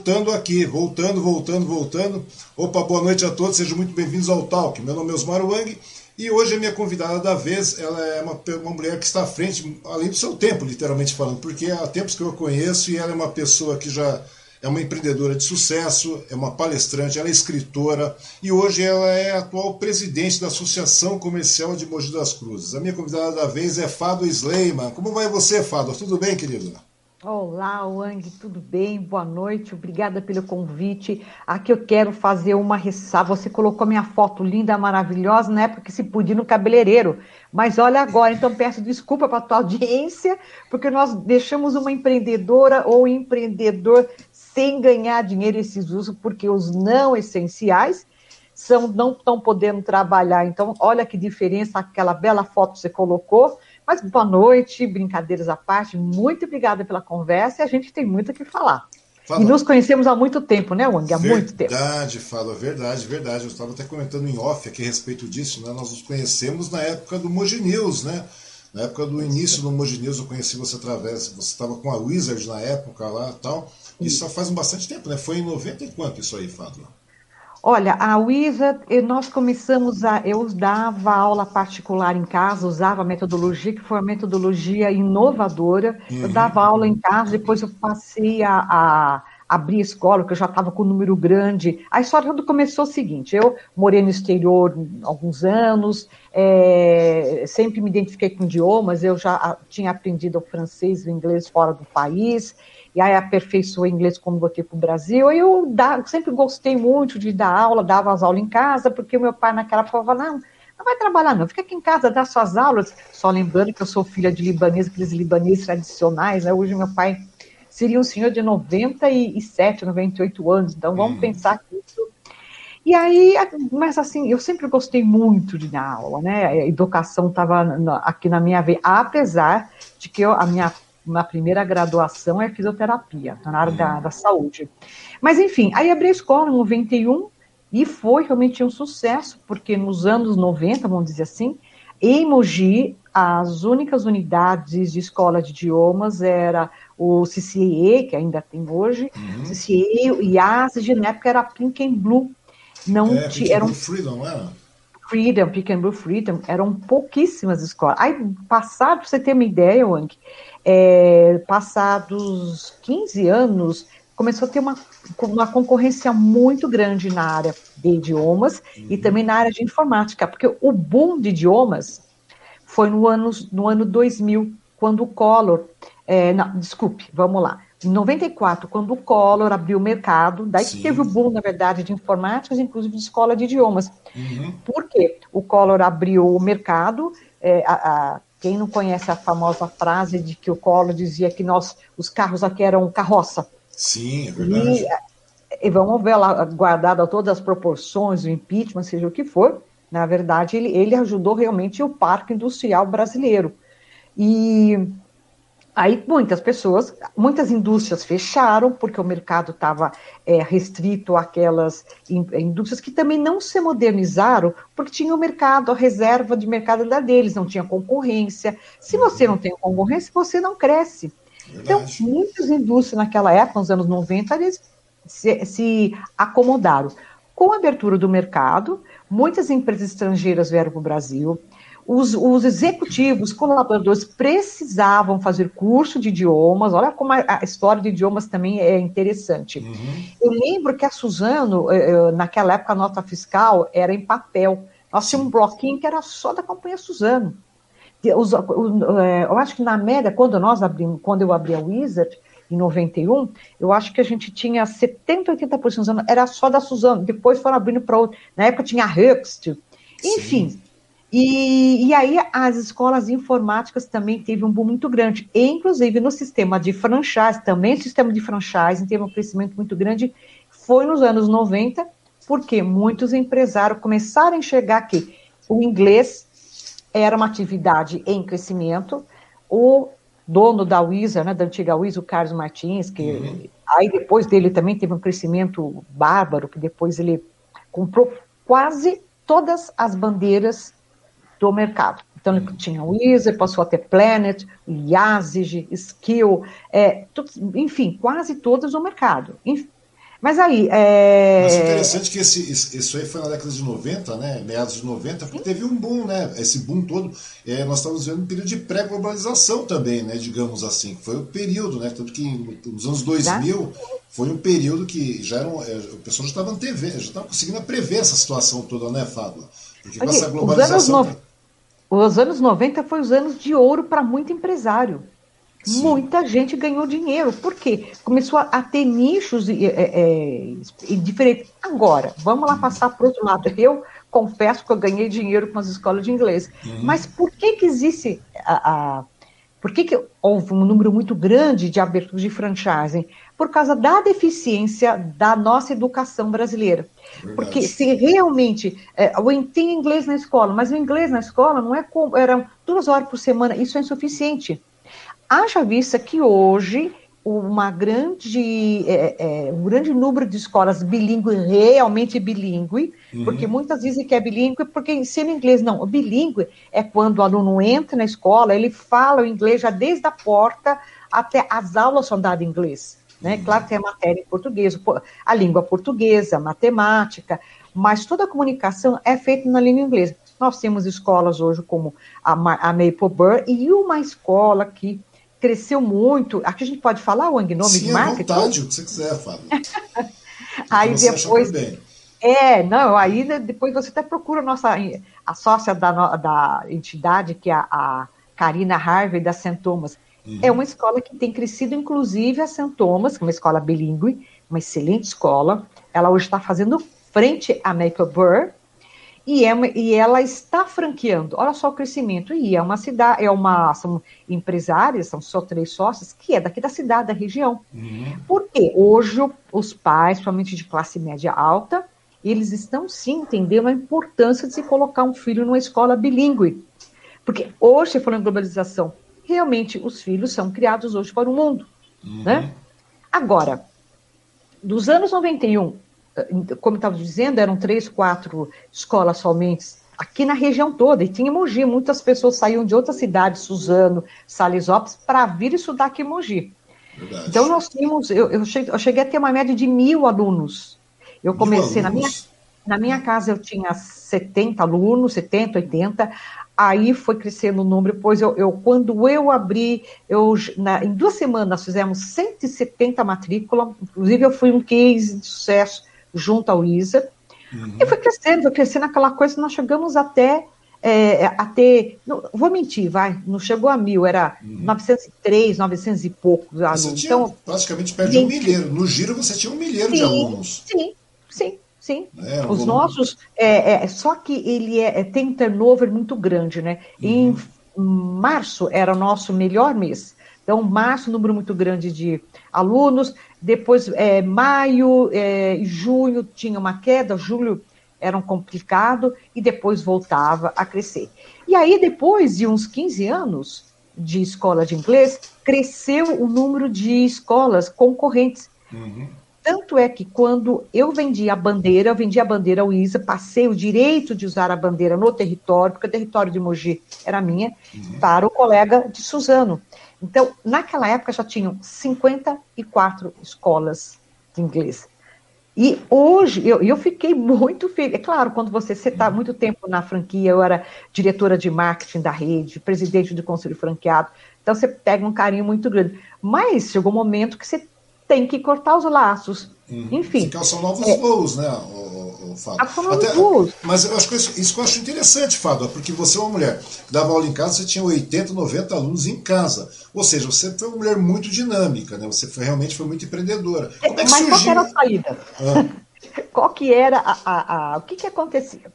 Voltando aqui, voltando, voltando, voltando. Opa, boa noite a todos, sejam muito bem-vindos ao Talk. Meu nome é Osmar Wang e hoje a minha convidada da vez, ela é uma, uma mulher que está à frente, além do seu tempo, literalmente falando, porque há tempos que eu a conheço e ela é uma pessoa que já é uma empreendedora de sucesso, é uma palestrante, ela é escritora e hoje ela é atual presidente da Associação Comercial de Mogi das Cruzes. A minha convidada da vez é Fado Sleiman. Como vai você, Fado? Tudo bem, querido? Olá, Wang, tudo bem? Boa noite, obrigada pelo convite. Aqui eu quero fazer uma ressalva. Você colocou minha foto linda, maravilhosa, na época que se podia no cabeleireiro. Mas olha agora, então peço desculpa para a tua audiência, porque nós deixamos uma empreendedora ou empreendedor sem ganhar dinheiro esses usos, porque os não essenciais são, não estão podendo trabalhar. Então, olha que diferença aquela bela foto que você colocou mas boa noite, brincadeiras à parte, muito obrigada pela conversa e a gente tem muito o que falar. Fala. E nos conhecemos há muito tempo, né, Wang? Há verdade, muito tempo. Verdade, fala, verdade, verdade. Eu estava até comentando em off aqui a respeito disso, né? Nós nos conhecemos na época do Mogi News, né? Na época do início do Mogi News, eu conheci você através. Você estava com a Wizard na época lá e tal. Isso já faz bastante tempo, né? Foi em 90 e quanto isso aí, Fábio? Olha, a Wizard, nós começamos a. Eu dava aula particular em casa, usava a metodologia, que foi uma metodologia inovadora. Uhum. Eu dava aula em casa, depois eu passei a, a abrir escola, que eu já estava com um número grande. A história tudo começou o seguinte: eu morei no exterior alguns anos, é, sempre me identifiquei com idiomas, eu já tinha aprendido o francês e o inglês fora do país e aí aperfeiçoei inglês quando voltei para o Brasil. Eu sempre gostei muito de dar aula, dava as aulas em casa, porque o meu pai naquela época falava, não, não vai trabalhar não, fica aqui em casa, dá suas aulas. Só lembrando que eu sou filha de libanês, aqueles libaneses tradicionais, né? hoje meu pai seria um senhor de 97, 98 anos, então vamos hum. pensar que isso... E aí, mas assim, eu sempre gostei muito de dar aula, né? A educação estava aqui na minha veia, apesar de que eu, a minha na primeira graduação é fisioterapia, na área da, uhum. da saúde. Mas, enfim, aí abri a escola em 91 e foi realmente um sucesso, porque nos anos 90, vamos dizer assim, em Mogi, as únicas unidades de escola de idiomas era o CCE, que ainda tem hoje, uhum. CCE, o IASG, na época era Pink and Blue. Não é, tinha, eram, Freedom, era? Freedom, Pink and Blue Freedom, eram pouquíssimas escolas. Aí, passado, para você ter uma ideia, Wang, é, passados 15 anos, começou a ter uma, uma concorrência muito grande na área de idiomas uhum. e também na área de informática, porque o boom de idiomas foi no ano, no ano 2000, quando o Collor, é, não, desculpe, vamos lá, em 94, quando o Collor abriu o mercado, daí Sim. que teve o boom, na verdade, de informática, inclusive de escola de idiomas. Uhum. Por quê? O Collor abriu o mercado, é, a, a quem não conhece a famosa frase de que o Collor dizia que nós, os carros aqui eram carroça? Sim, é verdade. E, e vamos ver lá, guardado todas as proporções, o impeachment, seja o que for, na verdade, ele, ele ajudou realmente o parque industrial brasileiro. E Aí muitas pessoas, muitas indústrias fecharam, porque o mercado estava é, restrito àquelas indústrias que também não se modernizaram, porque tinha o mercado, a reserva de mercado da deles, não tinha concorrência. Se você não tem concorrência, você não cresce. Então. Então, muitas indústrias naquela época, nos anos 90, eles se, se acomodaram. Com a abertura do mercado, muitas empresas estrangeiras vieram para o Brasil, os, os executivos, colaboradores precisavam fazer curso de idiomas. Olha como a, a história de idiomas também é interessante. Uhum. Eu lembro que a Suzano, eh, eh, naquela época, a nota fiscal era em papel. Nós tínhamos um bloquinho que era só da companhia Suzano. Eh, eu acho que na média, quando nós abrimos, quando eu abri a Wizard, em 91, eu acho que a gente tinha 70, 80% era só da Suzano, depois foram abrindo para outra. Na época tinha a Huxt, enfim. Sim. E, e, aí as escolas informáticas também teve um boom muito grande, e, inclusive no sistema de franchise, também o sistema de franchise teve um crescimento muito grande, foi nos anos 90, porque muitos empresários começaram a enxergar que o inglês era uma atividade em crescimento, o dono da Wisa, né, da antiga Wisa, o Carlos Martins, que uhum. aí depois dele também teve um crescimento bárbaro, que depois ele comprou quase todas as bandeiras do mercado. Então ele tinha o Weezer, passou a ter Planet, Yazig, Skill, é, tudo, enfim, quase todas no mercado. Mas aí. É... Mas interessante que esse, isso aí foi na década de 90, né? Meados de 90, porque teve um boom, né? Esse boom todo. É, nós estávamos vendo um período de pré-globalização também, né? Digamos assim. Foi o período, né? Tanto que nos anos 2000 foi um período que já eram. É, o pessoal já estava TV, já estava conseguindo prever essa situação toda, né, Fábio? Porque com essa globalização. Os anos, no... os anos 90 foi os anos de ouro para muito empresário. Sim. Muita gente ganhou dinheiro. Por quê? Começou a, a ter nichos é, é, diferentes. Agora, vamos lá passar para o outro lado. Eu confesso que eu ganhei dinheiro com as escolas de inglês. Uhum. Mas por que, que existe a, a por que, que, houve um número muito grande de abertura de franchising? Por causa da deficiência da nossa educação brasileira. Verdade. Porque se realmente. É, tem inglês na escola, mas o inglês na escola não é como. Eram duas horas por semana, isso é insuficiente. Haja vista que hoje uma grande, é, é, um grande número de escolas bilíngue, realmente bilíngue, uhum. porque muitas dizem que é bilíngue porque ensina inglês. Não, o bilíngue é quando o aluno entra na escola, ele fala o inglês já desde a porta até as aulas são dadas em inglês. Né? Uhum. Claro que tem a matéria em português, a língua portuguesa, a matemática, mas toda a comunicação é feita na língua inglesa. Nós temos escolas hoje como a, a Maple Burr e uma escola que cresceu muito. Aqui a gente pode falar, Wang, nome Sim, de marca? Sim, vontade, o que você quiser, Fábio. aí depois... É, não, aí depois você até procura a nossa, a sócia da, da entidade, que é a, a Karina Harvey, da St. Uhum. É uma escola que tem crescido, inclusive, a St. Thomas, que é uma escola bilíngue, uma excelente escola. Ela hoje está fazendo frente à Make Burr, e, é, e ela está franqueando. Olha só o crescimento. E é uma cidade, é uma, são empresárias, são só três sócios, que é daqui da cidade, da região. Uhum. Porque hoje os pais, principalmente de classe média alta, eles estão sim entendendo a importância de se colocar um filho numa escola bilíngue. Porque hoje, falando em globalização, realmente os filhos são criados hoje para o mundo. Uhum. Né? Agora, dos anos 91 como estava dizendo, eram três, quatro escolas somente aqui na região toda, e tinha Mogi, muitas pessoas saíam de outras cidades, Suzano, Salisópolis, para vir estudar aqui em Mogi. Verdade. Então nós tínhamos, eu, eu, cheguei, eu, cheguei, a ter uma média de mil alunos. Eu comecei, na minha, na minha casa eu tinha 70 alunos, 70, 80, aí foi crescendo o número, pois eu, eu quando eu abri, eu, na, em duas semanas fizemos 170 matrículas, inclusive eu fui um case de sucesso, junto ao ISA. Uhum. E foi crescendo, foi crescendo aquela coisa, nós chegamos até é, a ter, não, vou mentir, vai, não chegou a mil, era uhum. 903, 900 e poucos alunos. Você tinha então, praticamente perto de um milheiro. No giro você tinha um milheiro sim, de alunos. Sim, sim, sim. É, Os nossos, é, é, só que ele é, é, tem um turnover muito grande, né? Uhum. Em março era o nosso melhor mês. Então, março, número muito grande de alunos. Depois, é, maio é, e junho tinha uma queda, julho era um complicado e depois voltava a crescer. E aí, depois de uns 15 anos de escola de inglês, cresceu o número de escolas concorrentes. Uhum. Tanto é que quando eu vendi a bandeira, eu vendi a bandeira ao ISA, passei o direito de usar a bandeira no território, porque o território de Mogi era minha, uhum. para o colega de Suzano. Então, naquela época já tinham 54 escolas de inglês. E hoje, eu, eu fiquei muito feliz. É claro, quando você está muito tempo na franquia, eu era diretora de marketing da rede, presidente do conselho franqueado, então você pega um carinho muito grande. Mas chegou um momento que você tem que cortar os laços. Uhum. Enfim. Que são novos é, voos, né, o, o Fábio? Até, voos. Mas eu acho que isso, isso que eu acho interessante, Fábio, porque você é uma mulher que dava aula em casa, você tinha 80, 90 alunos em casa. Ou seja, você foi uma mulher muito dinâmica, né? Você foi, realmente foi muito empreendedora. É, é mas surgiu? qual era a saída? Ah. qual que era a, a, a, o que, que acontecia?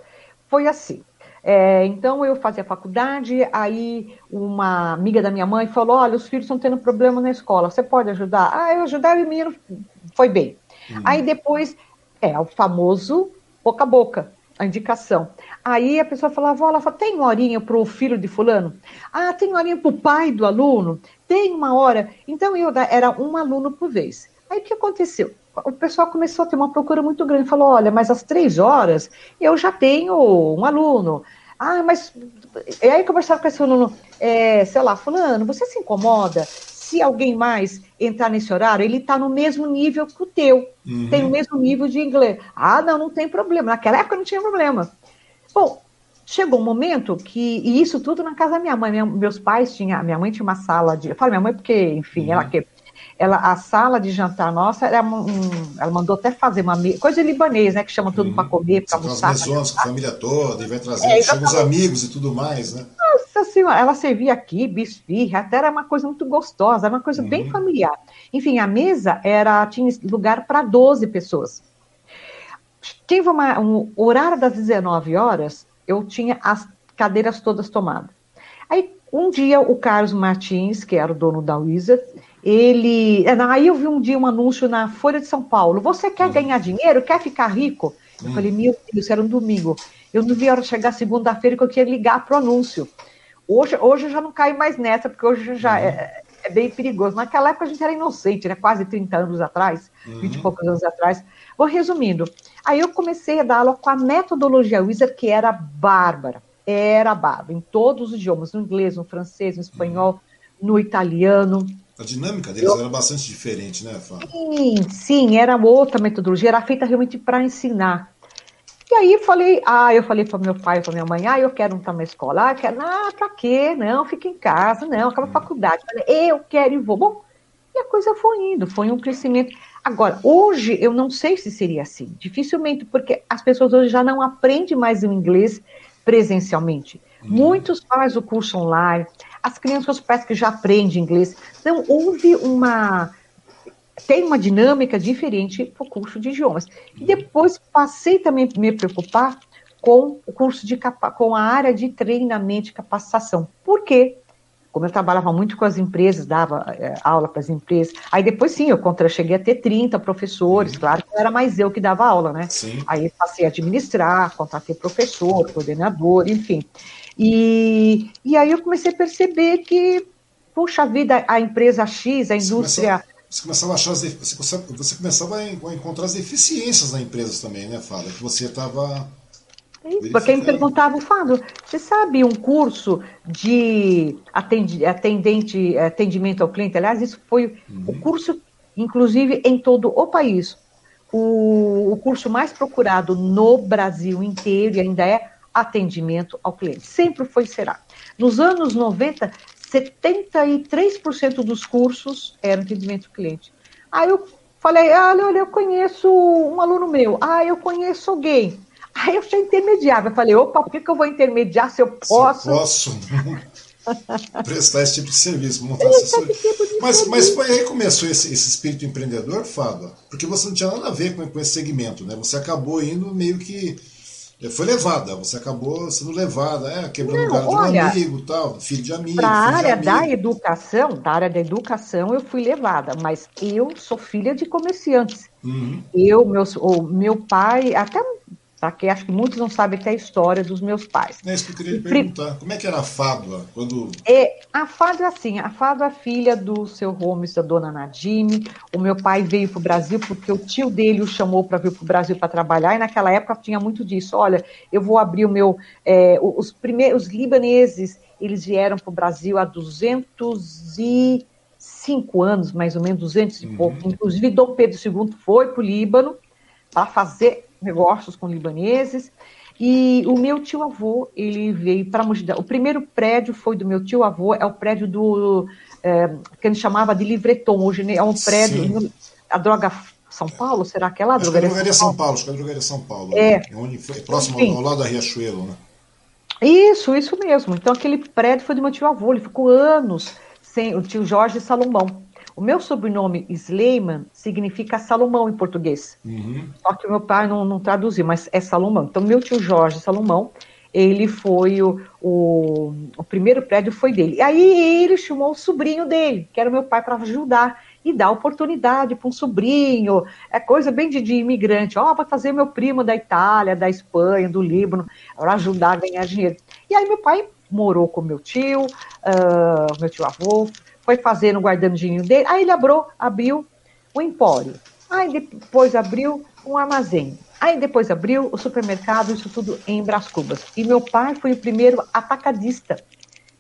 Foi assim. É, então eu fazia faculdade, aí uma amiga da minha mãe falou: olha, os filhos estão tendo problema na escola, você pode ajudar? Ah, eu ajudava e o menino foi bem. Uhum. Aí depois é o famoso boca a boca. a indicação. Aí a pessoa falava, fala, tem horinha para o filho de fulano? Ah, tem horinha para o pai do aluno? Tem uma hora. Então eu era um aluno por vez. Aí o que aconteceu? O pessoal começou a ter uma procura muito grande. Falou, olha, mas às três horas eu já tenho um aluno. Ah, mas. E aí conversava com esse aluno, é, sei lá, fulano, você se incomoda se alguém mais entrar nesse horário, ele está no mesmo nível que o teu, uhum. tem o mesmo nível de inglês. Ah, não, não tem problema. Naquela época não tinha problema. Bom, chegou um momento que, e isso tudo na casa da minha mãe, minha, meus pais tinham, minha mãe tinha uma sala de, eu falo minha mãe porque, enfim, uhum. ela que ela, a sala de jantar nossa, era um, ela mandou até fazer uma coisa libanês, né, que chama tudo uhum. para comer, para almoçar. As mesões com a família toda, e vai trazer, é, os amigos e tudo mais, né? Nossa senhora, ela servia aqui, bisfirra, até era uma coisa muito gostosa, era uma coisa uhum. bem familiar. Enfim, a mesa era tinha lugar para 12 pessoas. Teve uma, um horário das 19 horas, eu tinha as cadeiras todas tomadas. Aí, um dia, o Carlos Martins, que era o dono da Wizard, ele. É, aí eu vi um dia um anúncio na Folha de São Paulo: Você quer uhum. ganhar dinheiro? Quer ficar rico? Eu falei: uhum. Meu Deus, era um domingo. Eu não vi a hora de chegar segunda-feira que eu queria ligar para o anúncio. Hoje, hoje eu já não caio mais nessa, porque hoje já uhum. é, é, bem perigoso. Naquela época a gente era inocente, né? Quase 30 anos atrás, uhum. 20 e poucos anos atrás. Vou resumindo. Aí eu comecei a dar aula com a metodologia Wizard, que era bárbara. Era bárbara, em todos os idiomas, no inglês, no francês, no espanhol, uhum. no italiano. A dinâmica deles eu... era bastante diferente, né, Fábio? Sim, sim, era outra metodologia, era feita realmente para ensinar. E aí falei, ah, eu falei para meu pai, para minha mãe, ah, eu quero estar na escola, ah, quero, ah, para quê? Não, fica em casa, não, acaba a hum. faculdade. Falei, eu quero e vou. Bom, e a coisa foi indo, foi um crescimento. Agora, hoje eu não sei se seria assim, dificilmente, porque as pessoas hoje já não aprendem mais o inglês presencialmente. Hum. Muitos fazem o curso online, as crianças parece que já aprendem inglês. Então, houve uma tem uma dinâmica diferente para o curso de idiomas. E depois passei também a me preocupar com o curso de com a área de treinamento e capacitação. Por quê? Como eu trabalhava muito com as empresas, dava é, aula para as empresas, aí depois sim, eu contra, cheguei a ter 30 professores, uhum. claro que não era mais eu que dava aula, né? Sim. Aí passei a administrar, contratei professor, coordenador, enfim. E, e aí eu comecei a perceber que, puxa vida, a empresa X, a indústria você começava a achar as, você, você começava a encontrar as deficiências na empresa também, né, Fábio? Que você estava. Isso, quem me perguntava, Fábio, você sabe um curso de atendente, atendimento ao cliente? Aliás, isso foi uhum. o curso, inclusive, em todo o país. O, o curso mais procurado no Brasil inteiro e ainda é atendimento ao cliente. Sempre foi será. Nos anos 90, 73% dos cursos eram atendimento ao cliente. Aí eu falei, ah, olha, eu conheço um aluno meu, ah, eu conheço alguém. Aí eu já intermediava, eu falei, opa, por que, que eu vou intermediar se eu posso? Se eu posso prestar esse tipo de serviço, montar assessoria. Tipo mas, mas foi aí que começou esse, esse espírito empreendedor, Fábio? Porque você não tinha nada a ver com, com esse segmento, né? Você acabou indo meio que foi levada, você acabou sendo levada, é, quebrando o galho de um amigo, tal, filho de amigo. Para a área da educação, da área da educação, eu fui levada, mas eu sou filha de comerciantes. Uhum. Eu, meus, o meu pai, até tá? que acho que muitos não sabem até a história dos meus pais. É isso que eu queria perguntar. Como é que era a Fádua? Quando... É, a Fádua, assim, a Fádua é filha do seu Holmes, da dona Nadine. O meu pai veio para o Brasil porque o tio dele o chamou para vir para o Brasil para trabalhar, e naquela época tinha muito disso. Olha, eu vou abrir o meu... É, os primeiros libaneses, eles vieram para o Brasil há 205 anos, mais ou menos, 200 e uhum. pouco. Inclusive, Dom Pedro II foi para o Líbano para fazer negócios com libaneses. E o meu tio avô, ele veio para Mogi O primeiro prédio foi do meu tio avô, é o prédio do é, que ele chamava de Livreton. Hoje é um prédio, Sim. a droga São Paulo, será que é lá? Drogaria, que é drogaria São, São Paulo. Acho que é a drogaria São Paulo. É. Né? Onde foi, próximo ao, ao lado da Riachuelo, né? Isso, isso mesmo. Então aquele prédio foi do meu tio avô, ele ficou anos sem o tio Jorge Salomão. O meu sobrenome Sleiman significa Salomão em português. Uhum. Só que meu pai não, não traduziu, mas é Salomão. Então, meu tio Jorge Salomão, ele foi o, o, o primeiro prédio foi dele. E aí ele chamou o sobrinho dele, que era meu pai, para ajudar. e dá oportunidade para um sobrinho, é coisa bem de, de imigrante, ó, oh, vai fazer meu primo da Itália, da Espanha, do Líbano, para ajudar a ganhar dinheiro. E aí meu pai morou com meu tio, uh, meu tio avô, foi fazendo, guardando dinheiro dele, aí ele abriu, abriu o empório, aí depois abriu um armazém, aí depois abriu o supermercado, isso tudo em Brás Cubas. E meu pai foi o primeiro atacadista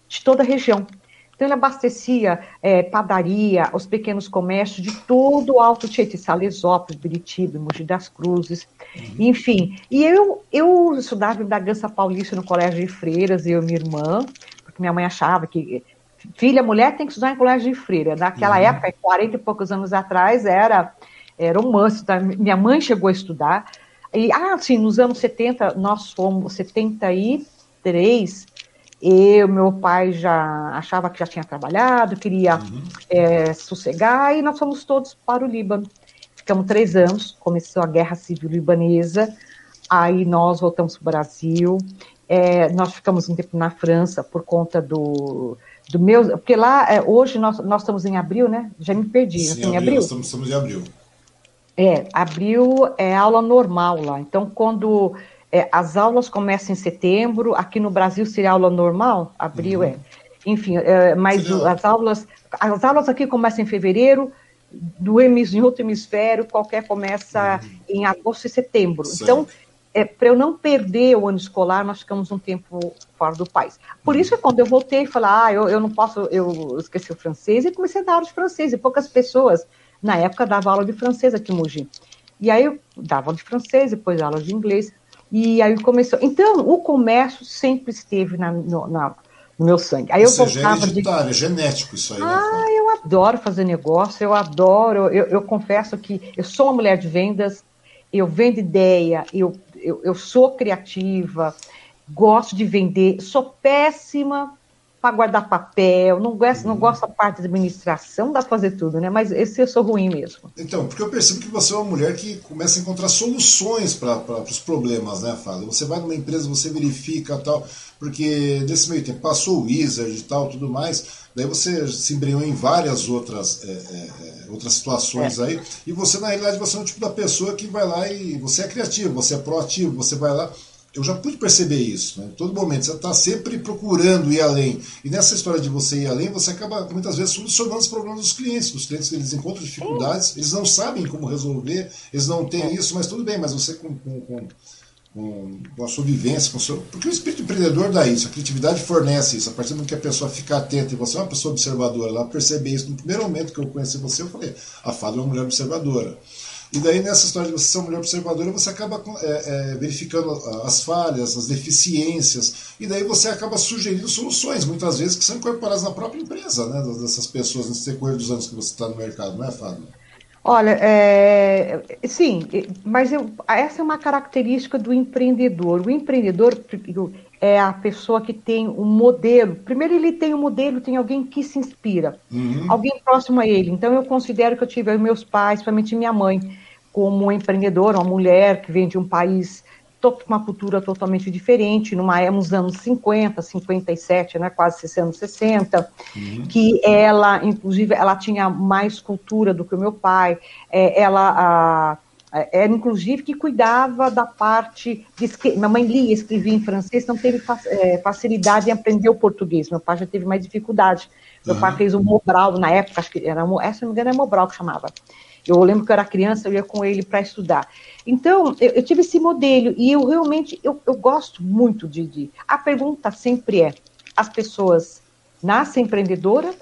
de toda a região. Então, ele abastecia é, padaria, os pequenos comércios de todo o Alto Tietê, Salesópolis, Biritiba, Mogi das Cruzes, uhum. enfim. E eu, eu estudava em Bragança Paulista no Colégio de Freiras, eu e minha irmã, porque minha mãe achava que filha, mulher tem que estudar em colégio de freira. Naquela uhum. época, 40 e poucos anos atrás, era, era um must. Tá? Minha mãe chegou a estudar. E, ah, sim, nos anos 70, nós fomos, 73, eu, meu pai já achava que já tinha trabalhado, queria uhum. é, sossegar, e nós fomos todos para o Líbano. Ficamos três anos, começou a Guerra Civil Libanesa, aí nós voltamos para o Brasil, é, nós ficamos um tempo na França por conta do, do meu. Porque lá, é, hoje, nós, nós estamos em abril, né? Já me perdi. Sim, abril, em abril? Estamos, estamos em abril. É, abril é aula normal lá. Então, quando é, as aulas começam em setembro, aqui no Brasil seria aula normal, abril uhum. é. Enfim, é, mas o, as aulas, as aulas aqui começam em fevereiro, do em outro hemisfério, qualquer começa uhum. em agosto e setembro. Certo. Então, é, para eu não perder o ano escolar, nós ficamos um tempo fora do país. Por isso que quando eu voltei, falei, ah, eu, eu não posso, eu esqueci o francês, e comecei a dar aula de francês, e poucas pessoas, na época, davam aula de francês aqui em Mogi. E aí eu dava aula de francês, depois aula de inglês, e aí começou. Então, o comércio sempre esteve na, no, na, no meu sangue. Aí Ou eu seja, é hereditário, de... é genético isso aí. Né, ah, né? eu adoro fazer negócio, eu adoro. Eu, eu confesso que eu sou uma mulher de vendas, eu vendo ideia, eu, eu, eu sou criativa, gosto de vender, sou péssima para guardar papel, não gosto, não gosto da parte de administração, dá para fazer tudo, né? Mas esse eu sou ruim mesmo. Então, porque eu percebo que você é uma mulher que começa a encontrar soluções para os problemas, né, Fábio? Você vai numa empresa, você verifica tal, porque nesse meio tempo passou o Wizard e tal, tudo mais, daí você se embrenhou em várias outras, é, é, é, outras situações é. aí, e você, na realidade, você é um tipo da pessoa que vai lá e você é criativo, você é proativo, você vai lá eu já pude perceber isso. Né? Em todo momento, você está sempre procurando ir além. E nessa história de você ir além, você acaba muitas vezes solucionando os problemas dos clientes. Os clientes eles encontram dificuldades, eles não sabem como resolver, eles não têm isso, mas tudo bem, mas você com, com, com, com a sua vivência, com seu... porque o espírito empreendedor dá isso, a criatividade fornece isso. A partir do momento que a pessoa fica atenta e você é uma pessoa observadora, ela perceber isso. No primeiro momento que eu conheci você, eu falei: a Fábio é uma mulher observadora. E daí, nessa história de você ser uma mulher observadora, você acaba é, é, verificando as falhas, as deficiências, e daí você acaba sugerindo soluções, muitas vezes, que são incorporadas na própria empresa, né, dessas pessoas, nesse decorrer dos anos que você está no mercado, não é, Fábio? Olha, é, sim, mas eu, essa é uma característica do empreendedor. O empreendedor é a pessoa que tem um modelo. Primeiro, ele tem um modelo, tem alguém que se inspira, uhum. alguém próximo a ele. Então, eu considero que eu tive meus pais, principalmente minha mãe, como empreendedora, uma mulher que vem de um país uma cultura totalmente diferente, numa nos anos 50, 57, né, quase 60, 60, uhum. que ela, inclusive, ela tinha mais cultura do que o meu pai, é, ela a, era inclusive que cuidava da parte de minha mãe lia, escrevia em francês, não teve é, facilidade em aprender o português. Meu pai já teve mais dificuldade. Meu uhum. pai fez o Mobral na época, acho que era, essa não me engano é Mobral que chamava. Eu lembro que eu era criança, eu ia com ele para estudar. Então, eu, eu, tive esse modelo e eu realmente, eu, eu gosto muito de, de... A pergunta sempre é, as pessoas nascem empreendedoras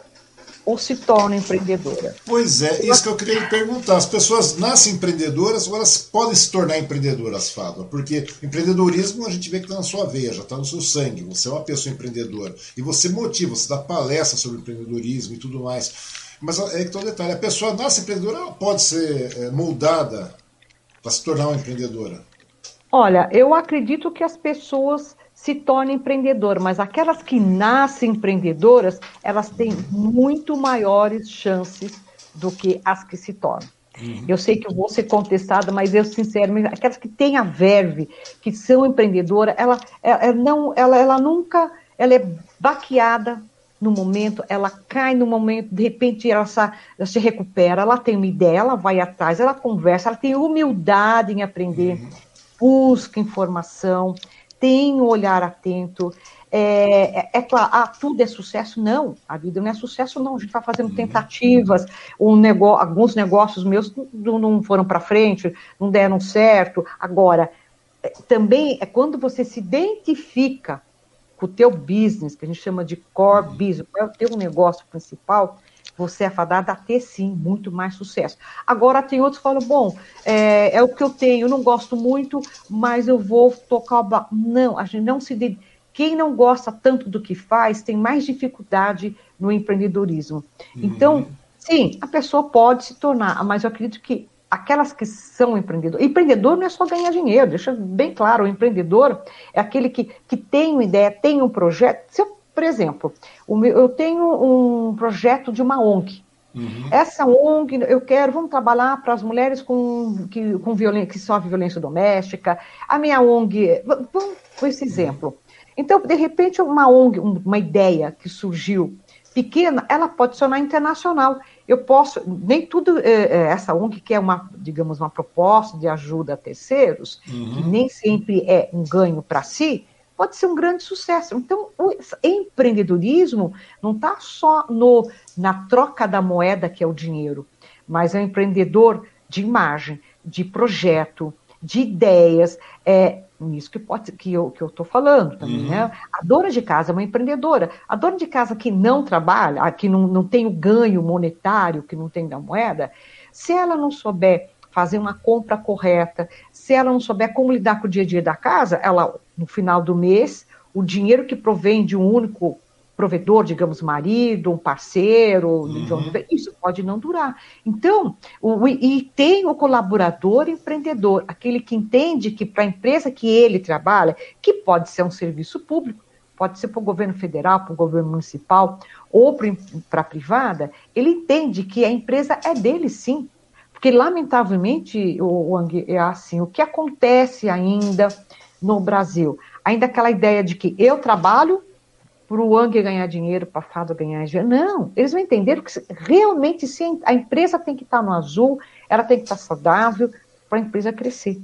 ou se tornam empreendedoras? Pois é, isso que eu queria lhe perguntar. As pessoas nascem empreendedoras ou elas podem se tornar empreendedoras, Fábio? Porque empreendedorismo a gente vê que está na sua veia, já está no seu sangue. Você é uma pessoa empreendedora. E você motiva, você dá palestra sobre empreendedorismo e tudo mais. Mas é que todo detalhe, a pessoa nasce empreendedora, ela pode ser é, moldada para se tornar uma empreendedora? Olha, eu acredito que as pessoas se tornem empreendedoras, mas aquelas que nascem empreendedoras, elas têm muito maiores chances do que as que se tornam. Uhum. Eu sei que eu vou ser contestada, mas eu sinceramente, aquelas que têm a verve, que são empreendedoras, ela, ela, não, ela, ela nunca, ela é baqueada no momento, ela cai no momento, de repente ela, ela se recupera, ela tem uma ideia, ela vai atrás, ela conversa, ela tem humildade em aprender, uhum. busca informação, tem um olhar atento. É, é, é, claro, ah, tudo é sucesso? Não, a vida não é sucesso, não. A gente está fazendo uhum. tentativas, um negócio, alguns negócios meus não, não foram para frente, não deram certo. Agora, é, também é quando você se identifica com o teu business, que a gente chama de core business, qual é o teu negócio principal, você é fadado a ter sim muito mais sucesso. Agora tem outros que falam, bom, é, é o que eu tenho, eu não gosto muito, mas eu vou tocar o Não, a gente não se quem não gosta tanto do que faz tem mais dificuldade no empreendedorismo. Uhum. Então, sim, a pessoa pode se tornar, mas eu acredito que aquelas que são empreendedores. Empreendedor não é só ganhar dinheiro, deixa bem claro, o empreendedor é aquele que, que tem uma ideia, tem um projeto. Se eu, por exemplo, meu, eu tenho um projeto de uma ONG. Uhum. Essa ONG, eu quero, vamos trabalhar para as mulheres com, que, com violência, que sofrem violência doméstica. A minha ONG, vamos com esse exemplo. Então, de repente, uma ONG, uma ideia que surgiu pequena, ela pode se tornar internacional. Eu posso, nem tudo, é, é, essa ONG que é uma, digamos, uma proposta de ajuda a terceiros, uhum. que nem sempre é um ganho para si, pode ser um grande sucesso. Então, o empreendedorismo não está só no, na troca da moeda, que é o dinheiro, mas é um empreendedor de imagem, de projeto, de ideias, é, nisso que pode que eu que eu estou falando também, uhum. né? A dona de casa é uma empreendedora. A dona de casa que não trabalha, que não, não tem o ganho monetário, que não tem da moeda, se ela não souber fazer uma compra correta, se ela não souber como lidar com o dia a dia da casa, ela no final do mês o dinheiro que provém de um único provedor, digamos, marido, um parceiro, uhum. isso pode não durar. Então, o, e tem o colaborador empreendedor, aquele que entende que para a empresa que ele trabalha, que pode ser um serviço público, pode ser para o governo federal, para o governo municipal ou para a privada, ele entende que a empresa é dele sim. Porque, lamentavelmente, o, o é assim, o que acontece ainda no Brasil? Ainda aquela ideia de que eu trabalho para o Wang ganhar dinheiro, para a Fado ganhar dinheiro. Não, eles vão entender que realmente sim, a empresa tem que estar no azul, ela tem que estar saudável para a empresa crescer.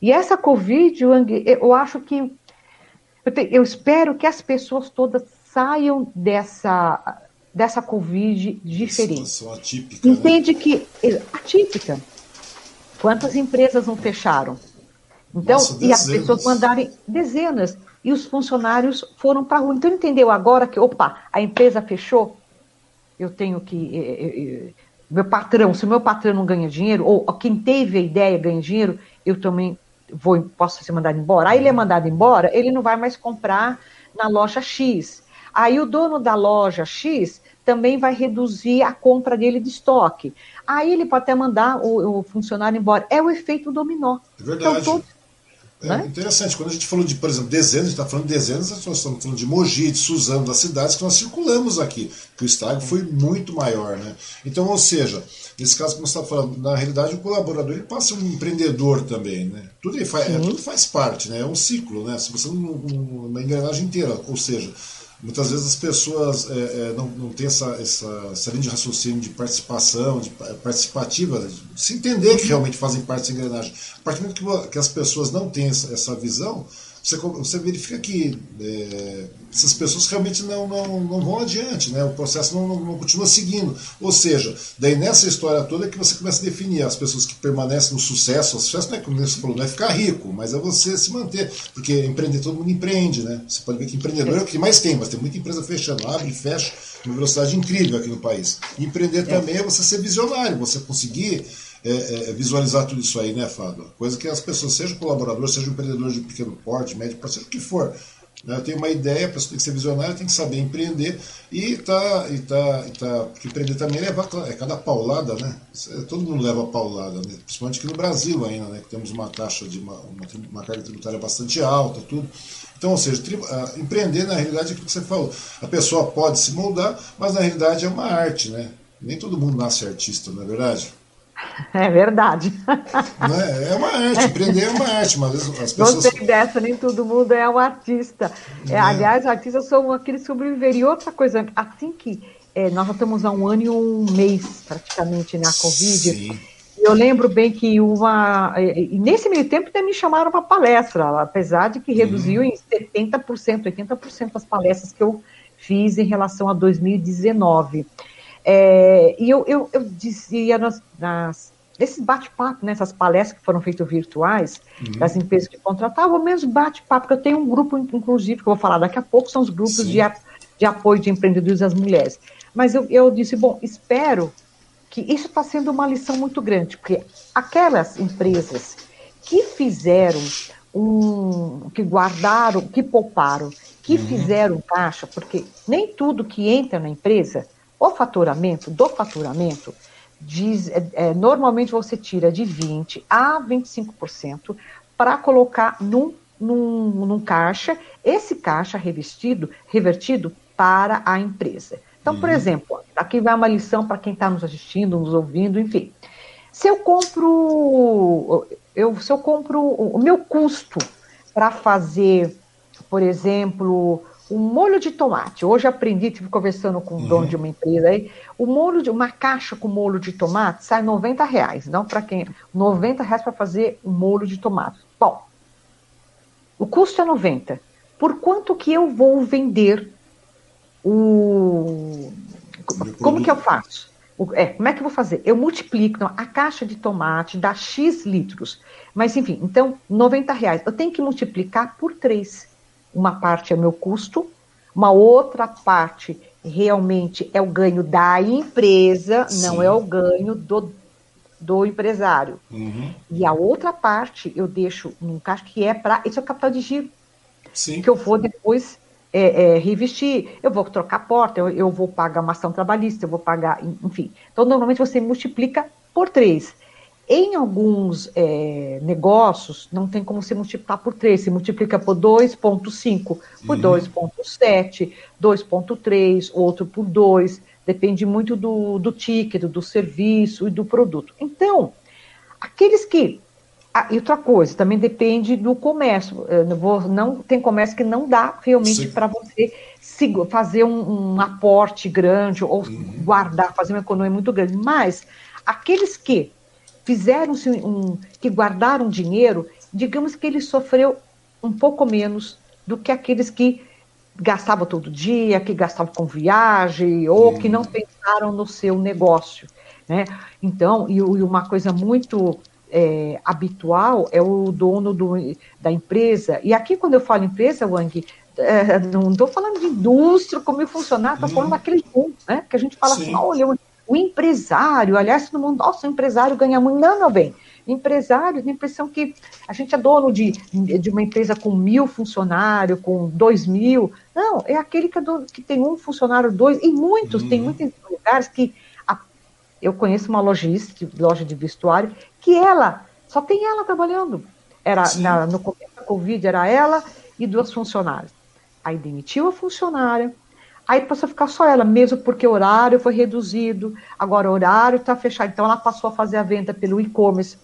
E essa Covid, Wang, eu acho que. Eu, te, eu espero que as pessoas todas saiam dessa, dessa Covid diferente. Atípica, né? Entende né? que. Atípica. Quantas empresas não fecharam? Então, Nossa, e as pessoas mandarem dezenas e os funcionários foram para a rua. Então, entendeu agora que, opa, a empresa fechou, eu tenho que. Eh, eh, eh, meu patrão, se o meu patrão não ganha dinheiro, ou quem teve a ideia ganha dinheiro, eu também vou, posso ser mandado embora. Aí ele é mandado embora, ele não vai mais comprar na loja X. Aí o dono da loja X também vai reduzir a compra dele de estoque. Aí ele pode até mandar o, o funcionário embora. É o efeito dominó. É verdade. Então, todos é né? interessante. Quando a gente falou de, por exemplo, dezenas, a gente está falando de dezenas, nós estamos falando de Mogi, de Suzano, das cidades que nós circulamos aqui, que o estrago foi muito maior. Né? Então, ou seja, nesse caso que nós estamos falando, na realidade o colaborador ele passa um empreendedor também. Né? Tudo, faz, é, tudo faz parte, né? é um ciclo, né? se você não, uma engrenagem inteira, ou seja, muitas vezes as pessoas é, é, não, não têm essa, essa, essa linha de raciocínio de participação, de participativa, de se entender que realmente fazem parte dessa engrenagem. A partir do momento que, que as pessoas não têm essa, essa visão, você, você verifica que é, essas pessoas realmente não, não, não vão adiante, né? o processo não, não, não, continua seguindo. Ou seja, daí nessa história toda é que você começa a definir as pessoas que permanecem no sucesso. O sucesso não é, como você falou, não é ficar rico, mas é você se manter. Porque empreender, todo mundo empreende, né? Você pode ver que empreendedor é o que mais tem, mas tem muita empresa fechando, abre e fecha, uma velocidade incrível aqui no país. E empreender é. também é você ser visionário, você conseguir é, é, é, visualizar tudo isso aí, né, Fábio? Coisa que as pessoas, seja colaborador, seja empreendedor de pequeno porte, médio porte, seja o que for. Né? Tem uma ideia, a pessoa tem que ser visionária, tem que saber empreender e tá, e tá, e tá porque empreender também é, é cada paulada, né? Todo mundo leva paulada, né? principalmente aqui no Brasil ainda, né? Que temos uma taxa de uma, uma, uma carga tributária bastante alta, tudo. Então, ou seja, uh, empreender na realidade é aquilo que você falou. A pessoa pode se moldar, mas na realidade é uma arte, né? Nem todo mundo nasce artista, não é verdade? É verdade. É? é uma arte, empreender é uma arte, mas as pessoas. Gostei dessa, nem todo mundo é um artista. É, é. Aliás, artistas são aqueles que sobreviveram. E outra coisa, assim que é, nós já estamos há um ano e um mês praticamente na Covid. Sim. Eu lembro bem que uma. E nesse meio tempo até me chamaram para palestra, apesar de que reduziu uhum. em 70%, 80% as palestras que eu fiz em relação a 2019. É, e eu, eu, eu dizia nas, nas bate-papo, nessas palestras que foram feitas virtuais, uhum. das empresas que contratavam, ou mesmo bate-papo, que eu tenho um grupo, inclusive, que eu vou falar daqui a pouco, são os grupos de, de apoio de empreendedores às mulheres. Mas eu, eu disse, bom, espero que isso está sendo uma lição muito grande, porque aquelas empresas que fizeram um, que guardaram, que pouparam, que uhum. fizeram caixa, porque nem tudo que entra na empresa o faturamento, do faturamento, diz, é, é, normalmente você tira de 20% a 25% para colocar num, num, num caixa, esse caixa revestido, revertido para a empresa. Então, por uhum. exemplo, aqui vai uma lição para quem está nos assistindo, nos ouvindo, enfim. Se eu compro, eu, se eu compro o meu custo para fazer, por exemplo, um molho de tomate. Hoje aprendi, estive conversando com o uhum. dono de uma empresa aí, o molho de uma caixa com molho de tomate sai 90 reais. Não para quem? 90 reais para fazer um molho de tomate. Bom, o custo é 90. Por quanto que eu vou vender o. Como que eu faço? É, como é que eu vou fazer? Eu multiplico não, a caixa de tomate dá X litros. Mas, enfim, então, 90 reais. Eu tenho que multiplicar por 3 uma parte é meu custo, uma outra parte realmente é o ganho da empresa, Sim. não é o ganho do, do empresário. Uhum. E a outra parte eu deixo num caixa que é para. Isso é o capital de giro. Sim. Que eu vou depois é, é, revestir, eu vou trocar porta, eu, eu vou pagar uma ação trabalhista, eu vou pagar, enfim. Então, normalmente você multiplica por três. Em alguns é, negócios, não tem como se multiplicar por 3, se multiplica por 2,5, por uhum. 2,7, 2,3, outro por 2, depende muito do, do ticket, do serviço e do produto. Então, aqueles que. Ah, e outra coisa, também depende do comércio. Não, vou, não tem comércio que não dá realmente para você fazer um, um, aporte grande ou uhum. guardar, fazer uma economia muito grande. Mas aqueles que fizeram-se um, que guardaram dinheiro, digamos que ele sofreu um pouco menos do que aqueles que gastavam todo dia, que gastavam com viagem ou que não pensaram no seu negócio, né? Então, e, e uma coisa muito é, habitual é o dono do, da empresa. E aqui, quando eu falo empresa, Wang, é, não estou falando de indústria, como funcionar, estou falando daquele mundo, né? Que a gente fala assim, Sim. assim, olha, o empresário, aliás, todo mundo, nossa, o empresário ganha muito. Não, meu bem. Empresário, tem a impressão que a gente é dono de, de uma empresa com mil funcionários, com dois mil. Não, é aquele que, é dono, que tem um funcionário, dois, e muitos, uhum. tem muitos lugares que a, eu conheço uma lojista, loja de vestuário, que ela, só tem ela trabalhando. Era na, no começo da Covid, era ela e duas funcionárias. Aí demitiu a funcionária, Aí passou a ficar só ela, mesmo porque o horário foi reduzido, agora o horário está fechado. Então ela passou a fazer a venda pelo e-commerce.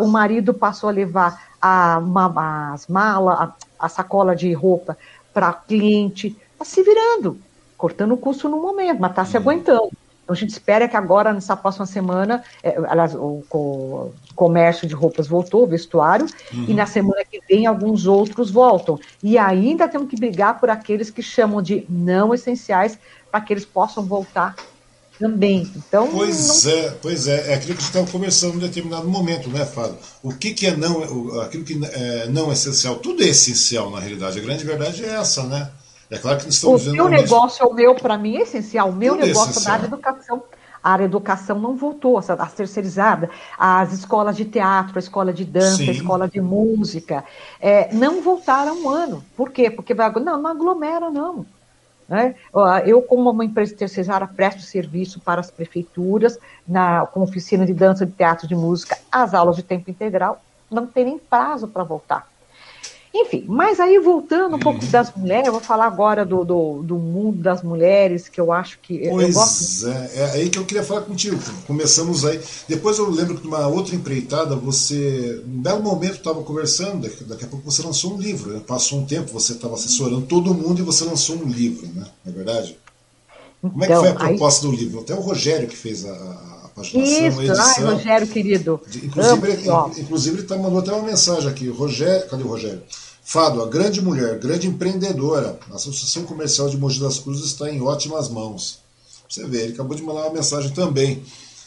O marido passou a levar a, uma, as malas, a, a sacola de roupa para cliente. Está se virando, cortando o custo no momento, mas está se uhum. aguentando. Então, a gente espera que agora, nessa próxima semana, é, aliás, o, o, comércio de roupas voltou, o vestuário, uhum. e na semana que vem alguns outros voltam. E ainda temos que brigar por aqueles que chamam de não essenciais, para que eles possam voltar também. Então, pois não... é, pois é, é aquilo que a gente estava conversando em determinado momento, né, Fábio? O que, que é não, aquilo que é não essencial, tudo é essencial na realidade. A grande verdade é essa, né? É claro que estamos O meu negócio é o meu, para mim, é essencial. O meu Tudo negócio é da área de educação. A área de educação não voltou, a terceirizada, as escolas de teatro, a escola de dança, Sim. a escola de música, é, não voltaram um ano. Por quê? Porque vai, não, não aglomera, não. Né? Eu, como uma empresa terceirizada, presto serviço para as prefeituras, na, com oficina de dança, de teatro, de música, as aulas de tempo integral, não tem nem prazo para voltar. Enfim, mas aí voltando um pouco das mulheres, eu vou falar agora do, do, do mundo das mulheres, que eu acho que. Pois eu gosto... é, é aí que eu queria falar contigo. Começamos aí. Depois eu lembro que numa outra empreitada, você, num belo momento, estava conversando, daqui, daqui, a pouco você lançou um livro. Né? Passou um tempo, você estava assessorando todo mundo e você lançou um livro, né? Não é verdade? Como é que foi a então, proposta aí... do livro? Até o Rogério que fez a, a Isso, edição. Ai, Rogério querido. Inclusive, ele, inclusive ele tá, mandou até uma mensagem aqui. Rogério, cadê o Rogério? Fado, a grande mulher, grande empreendedora. A Associação Comercial de Mogi das Cruzes está em ótimas mãos. Você vê, ele acabou de mandar uma mensagem também.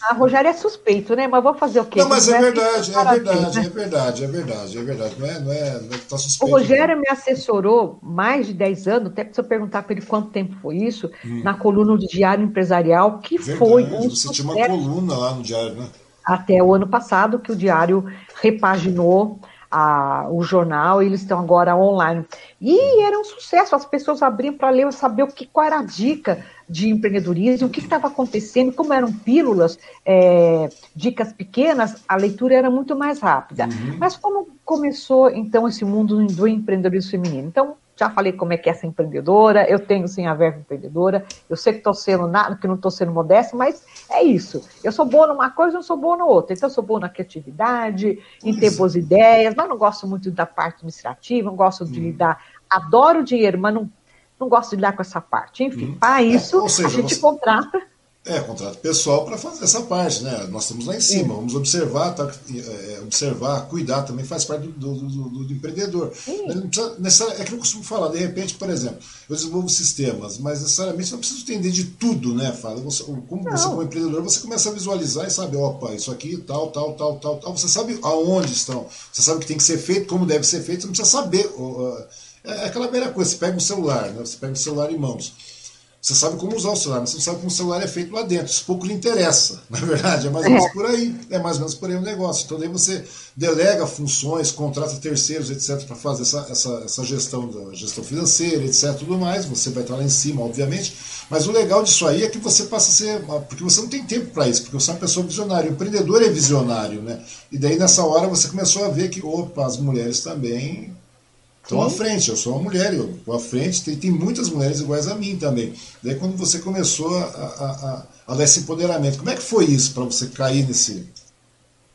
A Rogério é suspeito, né? Mas vou fazer o quê? Não, mas é verdade, é verdade, é verdade, é verdade, é verdade. Não é, não é, não é tá suspeito. O Rogério não. me assessorou mais de 10 anos, até eu perguntar para ele quanto tempo foi isso, hum. na coluna do Diário Empresarial, que verdade, foi um Você tinha uma coluna lá no Diário, né? Até o ano passado, que o Diário repaginou a, o jornal, eles estão agora online. E era um sucesso, as pessoas abriam para ler, saber o que, qual era a dica de empreendedorismo, o que estava acontecendo, como eram pílulas, é, dicas pequenas, a leitura era muito mais rápida. Uhum. Mas como começou, então, esse mundo do empreendedorismo feminino? Então, já falei como é que é essa empreendedora, eu tenho sim a verba empreendedora, eu sei que estou sendo nada, que não estou sendo modesta, mas é isso. Eu sou boa numa coisa, não sou boa na outra. Então, eu sou boa na criatividade, em ter boas ideias, mas não gosto muito da parte administrativa, não gosto de hum. lidar. Adoro dinheiro, mas não, não gosto de lidar com essa parte. Enfim, hum. para isso, é, seja, a gente você... contrata é, contrato pessoal para fazer essa parte, né? Nós estamos lá em cima, vamos observar, tá, é, observar, cuidar, também faz parte do, do, do, do empreendedor. Precisa, é que eu costumo falar, de repente, por exemplo, eu desenvolvo sistemas, mas necessariamente não preciso entender de tudo, né? Fala, você, como não. você, como empreendedor, você começa a visualizar e sabe, opa, isso aqui, tal, tal, tal, tal, tal. Você sabe aonde estão, você sabe o que tem que ser feito, como deve ser feito, você não precisa saber. É aquela velha coisa, você pega um celular, né? você pega um celular em mãos. Você sabe como usar o celular, mas você não sabe como o celular é feito lá dentro. Isso pouco lhe interessa, na verdade. É mais ou menos é. por aí. É mais ou menos por aí o negócio. Então, daí você delega funções, contrata terceiros, etc., para fazer essa, essa, essa gestão da gestão financeira, etc., tudo mais. Você vai estar lá em cima, obviamente. Mas o legal disso aí é que você passa a ser. Porque você não tem tempo para isso, porque você é uma pessoa visionária. O empreendedor é visionário, né? E daí, nessa hora, você começou a ver que, opa, as mulheres também Estou à frente, eu sou uma mulher, eu estou à frente, tem, tem muitas mulheres iguais a mim também. Daí quando você começou a, a, a, a dar esse empoderamento, como é que foi isso para você cair nesse.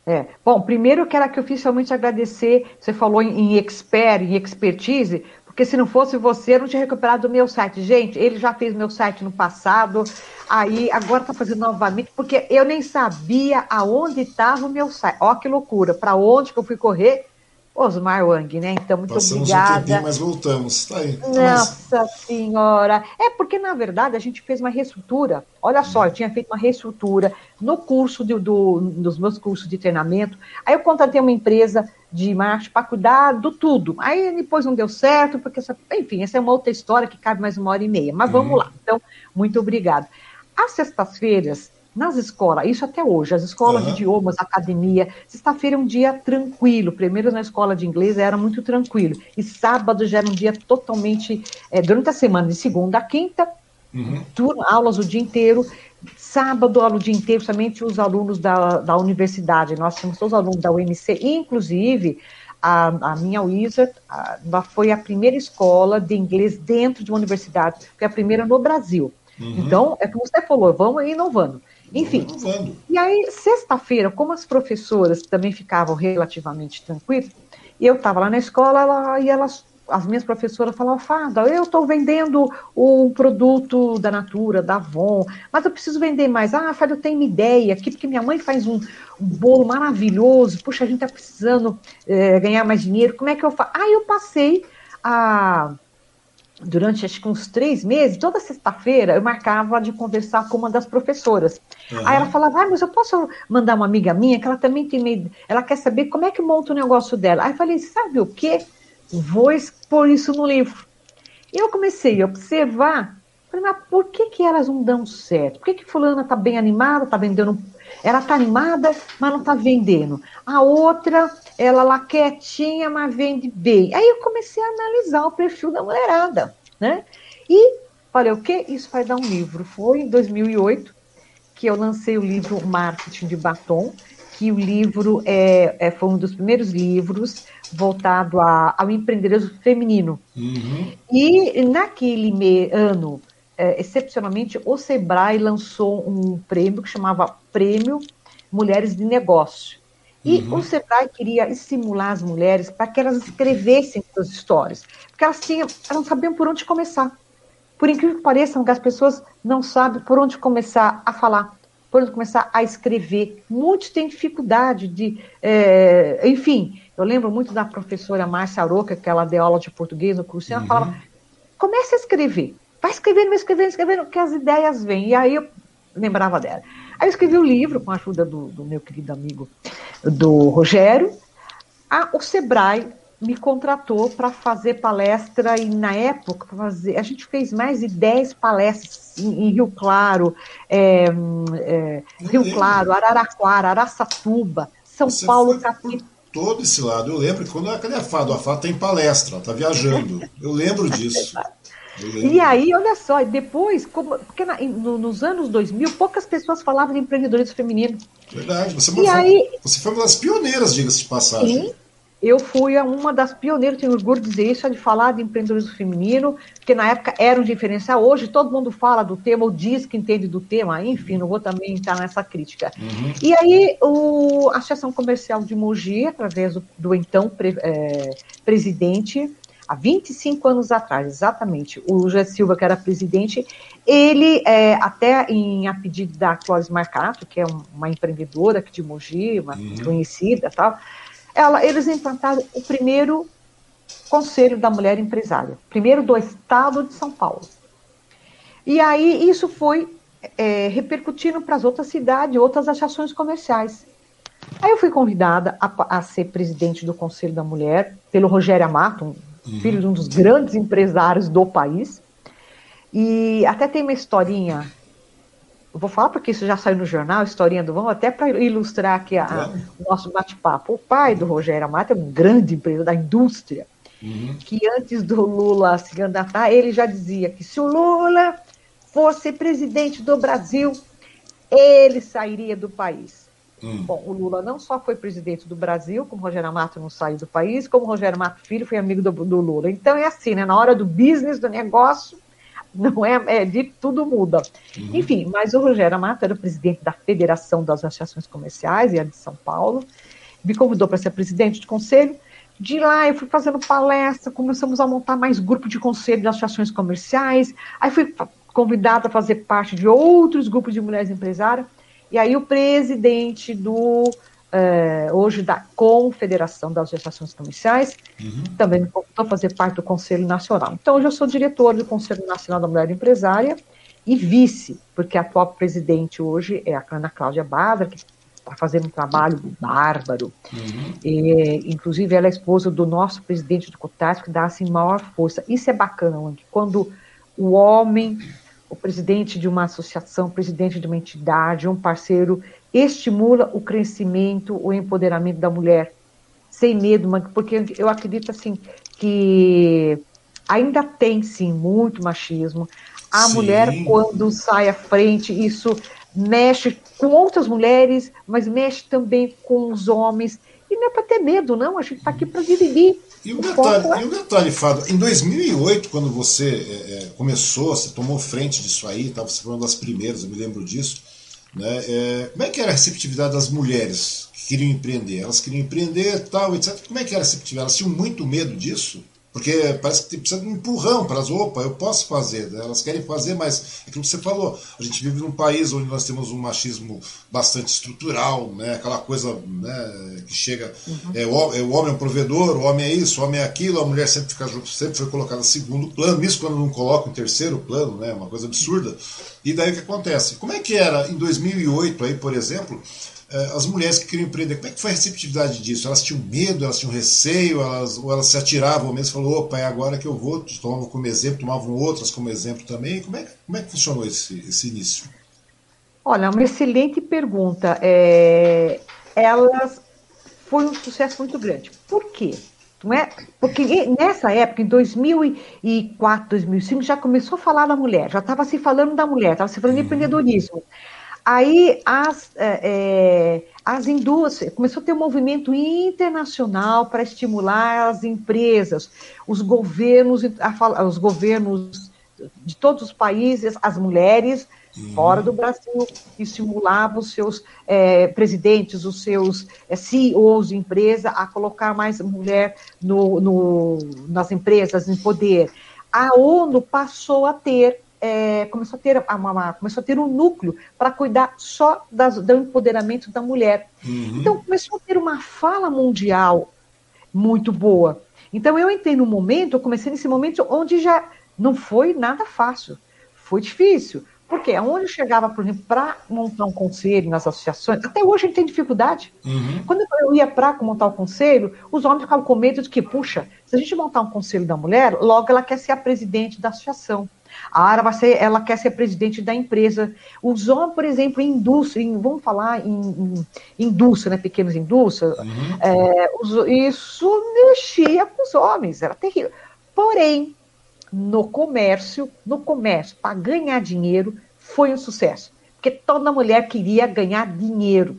É. Bom, primeiro eu quero aqui oficialmente agradecer, você falou em, em expert, em expertise, porque se não fosse você, eu não tinha recuperado o meu site. Gente, ele já fez meu site no passado, aí agora está fazendo novamente, porque eu nem sabia aonde estava o meu site. Ó, que loucura, para onde que eu fui correr Osmar Wang, né? Então, muito Passamos obrigada. Um tempinho, mas voltamos. Tá aí. Nossa. Senhora! É porque, na verdade, a gente fez uma reestrutura. Olha só, eu tinha feito uma reestrutura no curso de, do, dos meus cursos de treinamento. Aí eu contratei uma empresa de marketing para cuidar do tudo. Aí depois não deu certo, porque, essa, enfim, essa é uma outra história que cabe mais uma hora e meia. Mas vamos uhum. lá. Então, muito obrigada. Às sextas-feiras, nas escolas, isso até hoje, as escolas uhum. de idiomas, academia, sexta-feira é um dia tranquilo, primeiro na escola de inglês era muito tranquilo, e sábado já era um dia totalmente, é, durante a semana, de segunda a quinta, uhum. turno, aulas o dia inteiro, sábado, aula o dia inteiro, somente os alunos da, da universidade, nós temos todos os alunos da UNC, inclusive, a, a, minha Wizard a, foi a primeira escola de inglês dentro de uma universidade, foi a primeira no Brasil. Uhum. Então, é como você falou, vamos inovando. Enfim. E aí, sexta-feira, como as professoras também ficavam relativamente tranquilas, eu estava lá na escola ela, e elas, as minhas professoras falavam, Fada, eu estou vendendo um produto da Natura, da Avon, mas eu preciso vender mais. Ah, Fada, eu tenho uma ideia aqui, porque minha mãe faz um, um bolo maravilhoso, puxa, a gente está precisando é, ganhar mais dinheiro, como é que eu faço? Aí eu passei a durante acho que uns três meses, toda sexta-feira eu marcava de conversar com uma das professoras. Uhum. Aí ela falava, ah, mas eu posso mandar uma amiga minha que ela também tem medo, ela quer saber como é que monta o negócio dela. Aí eu falei, sabe o quê? Vou expor isso no livro. E eu comecei a observar, falei, mas por que, que elas não dão certo? Por que, que fulana está bem animada, está vendendo. Ela está animada, mas não está vendendo. A outra ela lá quietinha, mas vende bem. Aí eu comecei a analisar o perfil da mulherada, né? E falei, o que? Isso vai dar um livro. Foi em 2008 que eu lancei o livro Marketing de Batom, que o livro é, é, foi um dos primeiros livros voltado a, ao empreendedorismo feminino. Uhum. E naquele ano, é, excepcionalmente, o Sebrae lançou um prêmio que chamava Prêmio Mulheres de Negócio. E uhum. o Sebrae queria estimular as mulheres para que elas escrevessem suas histórias, porque elas, tinham, elas não sabiam por onde começar. Por incrível que pareça, as pessoas não sabem por onde começar a falar, por onde começar a escrever. Muitos têm dificuldade de. É, enfim, eu lembro muito da professora Márcia Aroca, que ela deu aula de português no curso, e ela uhum. falava: comece a escrever, vai escrevendo, escrevendo, escrevendo, que as ideias vêm. E aí eu lembrava dela. Aí eu escrevi o um livro com a ajuda do, do meu querido amigo do Rogério. A, o Sebrae me contratou para fazer palestra e na época fazer, a gente fez mais de 10 palestras em, em Rio Claro, é, é, Rio Claro, Araraquara, Araçatuba, São Você Paulo, Capital. Todo esse lado. Eu lembro que quando a Cadê a Fado? A Fado tem palestra, ela está viajando. Eu lembro disso. E aí, olha só, depois, como, porque na, no, nos anos 2000, poucas pessoas falavam de empreendedorismo feminino. Verdade, você, e foi, aí, você foi uma das pioneiras, diga-se de passagem. Sim, eu fui uma das pioneiras, tenho orgulho de dizer isso, de falar de empreendedorismo feminino, porque na época era um diferencial. Hoje todo mundo fala do tema, ou diz que entende do tema, enfim, não vou também entrar nessa crítica. Uhum. E aí, o, a Associação Comercial de Mogi, através do, do então pre, é, presidente há 25 anos atrás, exatamente, o José Silva, que era presidente, ele, é, até em a pedido da Clóris Marcato, que é um, uma empreendedora aqui de Mogi, uma uhum. conhecida tal, ela, eles implantaram o primeiro Conselho da Mulher Empresária, primeiro do Estado de São Paulo. E aí isso foi é, repercutindo para as outras cidades, outras associações comerciais. Aí eu fui convidada a, a, ser presidente do Conselho da Mulher pelo Rogério Amato, um uhum. filho de um dos grandes empresários do país. E até tem uma historinha, eu vou falar porque isso já saiu no jornal, historinha do Vão, até para ilustrar aqui a, a, o nosso bate-papo. O pai do Rogério Amato é um grande empresário da indústria, uhum. que antes do Lula se candidatar, ele já dizia que se o Lula fosse presidente do Brasil, ele sairia do país. Hum. Bom, o Lula não só foi presidente do Brasil, como Rogério Amato não saiu do país, como Rogério Amato Filho foi amigo do, do Lula. Então é assim, né? Na hora do business, do negócio, não é, é de tudo muda. Uhum. Enfim, mas o Rogério Amato era o presidente da Federação das Associações Comerciais e a de São Paulo. Me convidou para ser presidente de conselho. De lá eu fui fazendo palestra, começamos a montar mais grupo de conselho de associações comerciais. Aí fui convidada a fazer parte de outros grupos de mulheres empresárias. E aí o presidente do é, hoje da Confederação das Associações Comerciais uhum. também me convidou a fazer parte do Conselho Nacional. Então hoje eu sou diretor do Conselho Nacional da Mulher Empresária e vice, porque a atual presidente hoje é a Ana Cláudia Badra, que está fazendo um trabalho bárbaro. Uhum. E, inclusive, ela é esposa do nosso presidente do COTAS, que dá assim maior força. Isso é bacana, quando o homem o presidente de uma associação, presidente de uma entidade, um parceiro, estimula o crescimento, o empoderamento da mulher, sem medo, porque eu acredito assim que ainda tem sim muito machismo. A sim. mulher, quando sai à frente, isso mexe com outras mulheres, mas mexe também com os homens. E não é para ter medo, não. A gente está aqui para dividir. E o, detalhe, é... e o detalhe, Fábio, em 2008, quando você é, é, começou, você tomou frente disso aí, tá? você foi uma das primeiras, eu me lembro disso. Né? É, como é que era a receptividade das mulheres que queriam empreender? Elas queriam empreender tal, etc. Como é que era a receptividade? Elas tinham muito medo disso? Porque parece que precisa de um empurrão para as, opa, eu posso fazer. Né? Elas querem fazer, mas é aquilo que você falou. A gente vive num país onde nós temos um machismo bastante estrutural, né? aquela coisa né, que chega. Uhum. É, o, é, o, homem é um provedor, o homem é isso, o homem é aquilo, a mulher sempre, fica, sempre foi colocada em segundo plano, isso quando não coloca em terceiro plano, né? uma coisa absurda. E daí o que acontece? Como é que era em 2008, aí, por exemplo? É, as mulheres que queriam empreender, como é que foi a receptividade disso? Elas tinham medo, elas tinham receio, elas, ou elas se atiravam mesmo e falaram, opa, é agora que eu vou, tomavam como exemplo, tomavam outras como exemplo também. Como é, como é que funcionou esse, esse início? Olha, uma excelente pergunta. É, elas foi um sucesso muito grande. Por quê? Não é? Porque nessa época, em 2004, 2005, já começou a falar da mulher, já estava se falando da mulher, estava se falando de uhum. Aí as, é, é, as indústrias, começou a ter um movimento internacional para estimular as empresas, os governos, os governos de todos os países, as mulheres uhum. fora do Brasil, estimulavam os seus é, presidentes, os seus é, CEOs de empresa a colocar mais mulher no, no, nas empresas, em poder. A ONU passou a ter é, começou, a ter uma, uma, começou a ter um núcleo para cuidar só das, do empoderamento da mulher. Uhum. Então, começou a ter uma fala mundial muito boa. Então, eu entrei no momento, eu comecei nesse momento onde já não foi nada fácil, foi difícil. Porque onde eu chegava, por exemplo, para montar um conselho nas associações, até hoje a gente tem dificuldade. Uhum. Quando eu ia para montar o um conselho, os homens ficavam com medo de que, puxa, se a gente montar um conselho da mulher, logo ela quer ser a presidente da associação. A Ara vai ser, ela quer ser presidente da empresa. Os homens, por exemplo, em indústria, em, vamos falar em, em indústria, né, pequenas indústrias, uhum. é, os, isso mexia com os homens, era terrível. Porém, no comércio, no comércio, para ganhar dinheiro, foi um sucesso. Porque toda mulher queria ganhar dinheiro.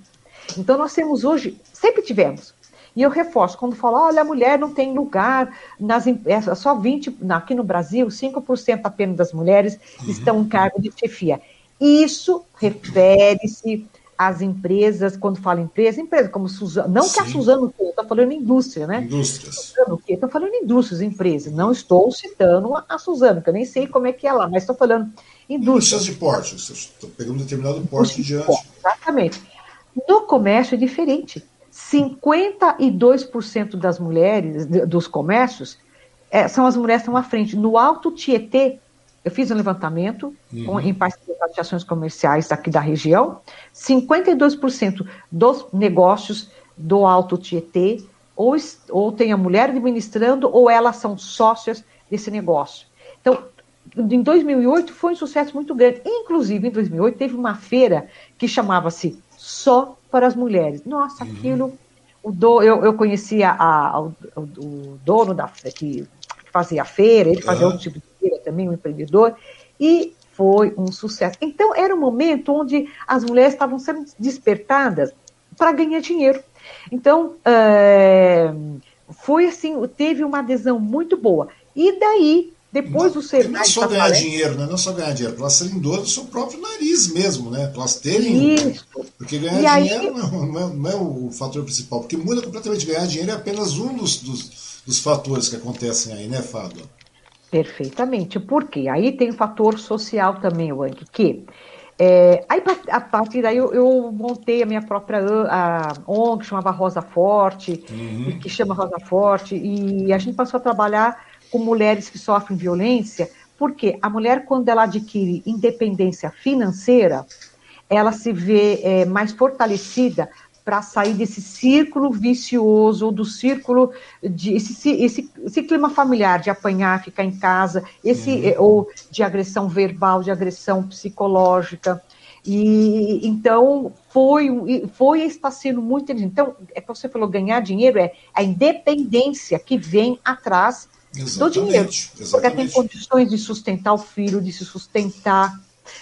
Então, nós temos hoje, sempre tivemos, e eu reforço, quando falo, olha, a mulher não tem lugar nas empresas, só 20, aqui no Brasil, 5% apenas das mulheres uhum. estão em cargo de chefia. Isso refere-se às empresas, quando falo empresa, empresa como Suzano, não Sim. que a Suzano estou falando indústria, né? Indústrias. Estou falando indústrias, empresas, não estou citando a Suzano, que eu nem sei como é que é lá, mas estou falando indústrias. Indústrias de porte, estou pegando um determinado porte diante. Exatamente. No comércio é diferente. 52% das mulheres dos comércios é, são as mulheres que estão à frente. No Alto Tietê, eu fiz um levantamento uhum. com, em parceria com as associações comerciais aqui da região, 52% dos negócios do Alto Tietê ou, ou tem a mulher administrando ou elas são sócias desse negócio. Então, em 2008 foi um sucesso muito grande. Inclusive, em 2008 teve uma feira que chamava-se Só para as mulheres. Nossa, uhum. aquilo. O do, eu, eu conhecia a, a, o, o, dono da que fazia a feira, ele fazia uhum. outro tipo de feira também, um empreendedor, e foi um sucesso. Então, era um momento onde as mulheres estavam sendo despertadas para ganhar dinheiro. Então, é, foi assim, teve uma adesão muito boa. E daí depois não, o Senai. Não é só ganhar dinheiro, né? Não é só ganhar dinheiro, para elas serem donas do seu próprio nariz mesmo, né? Para elas terem. Isso. Porque ganhar e dinheiro aí... não, é, não, é, o fator principal, porque muda completamente. Ganhar dinheiro é apenas um dos, dos, dos fatores que acontecem aí, né, Fábio? Perfeitamente. Por quê? Aí tem o fator social também, Wang, que. É, aí, a partir daí, eu, eu, montei a minha própria a ONG, que chamava Rosa Forte, uhum. que chama Rosa Forte, e a gente passou a trabalhar com mulheres que sofrem violência, porque a mulher, quando ela adquire independência financeira, ela se vê é, mais fortalecida para sair desse círculo vicioso, do círculo de esse, esse, esse, clima familiar de apanhar, ficar em casa, esse uhum. É, ou de agressão verbal, de agressão psicológica. E então foi, foi está sendo muito. Então, é que você falou ganhar dinheiro, é a independência que vem atrás Exatamente, do dinheiro. Exatamente. Porque tem condições de sustentar o filho, de se sustentar.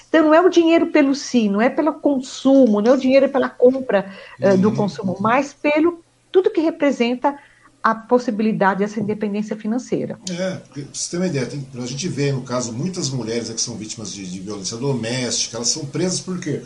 Então, não é o dinheiro pelo si, não é pelo consumo, não é o dinheiro pela compra uh, do consumo, mas pelo tudo que representa a possibilidade dessa independência financeira. É, para você ter uma ideia, tem, a gente vê, no caso, muitas mulheres que são vítimas de, de violência doméstica, elas são presas por quê?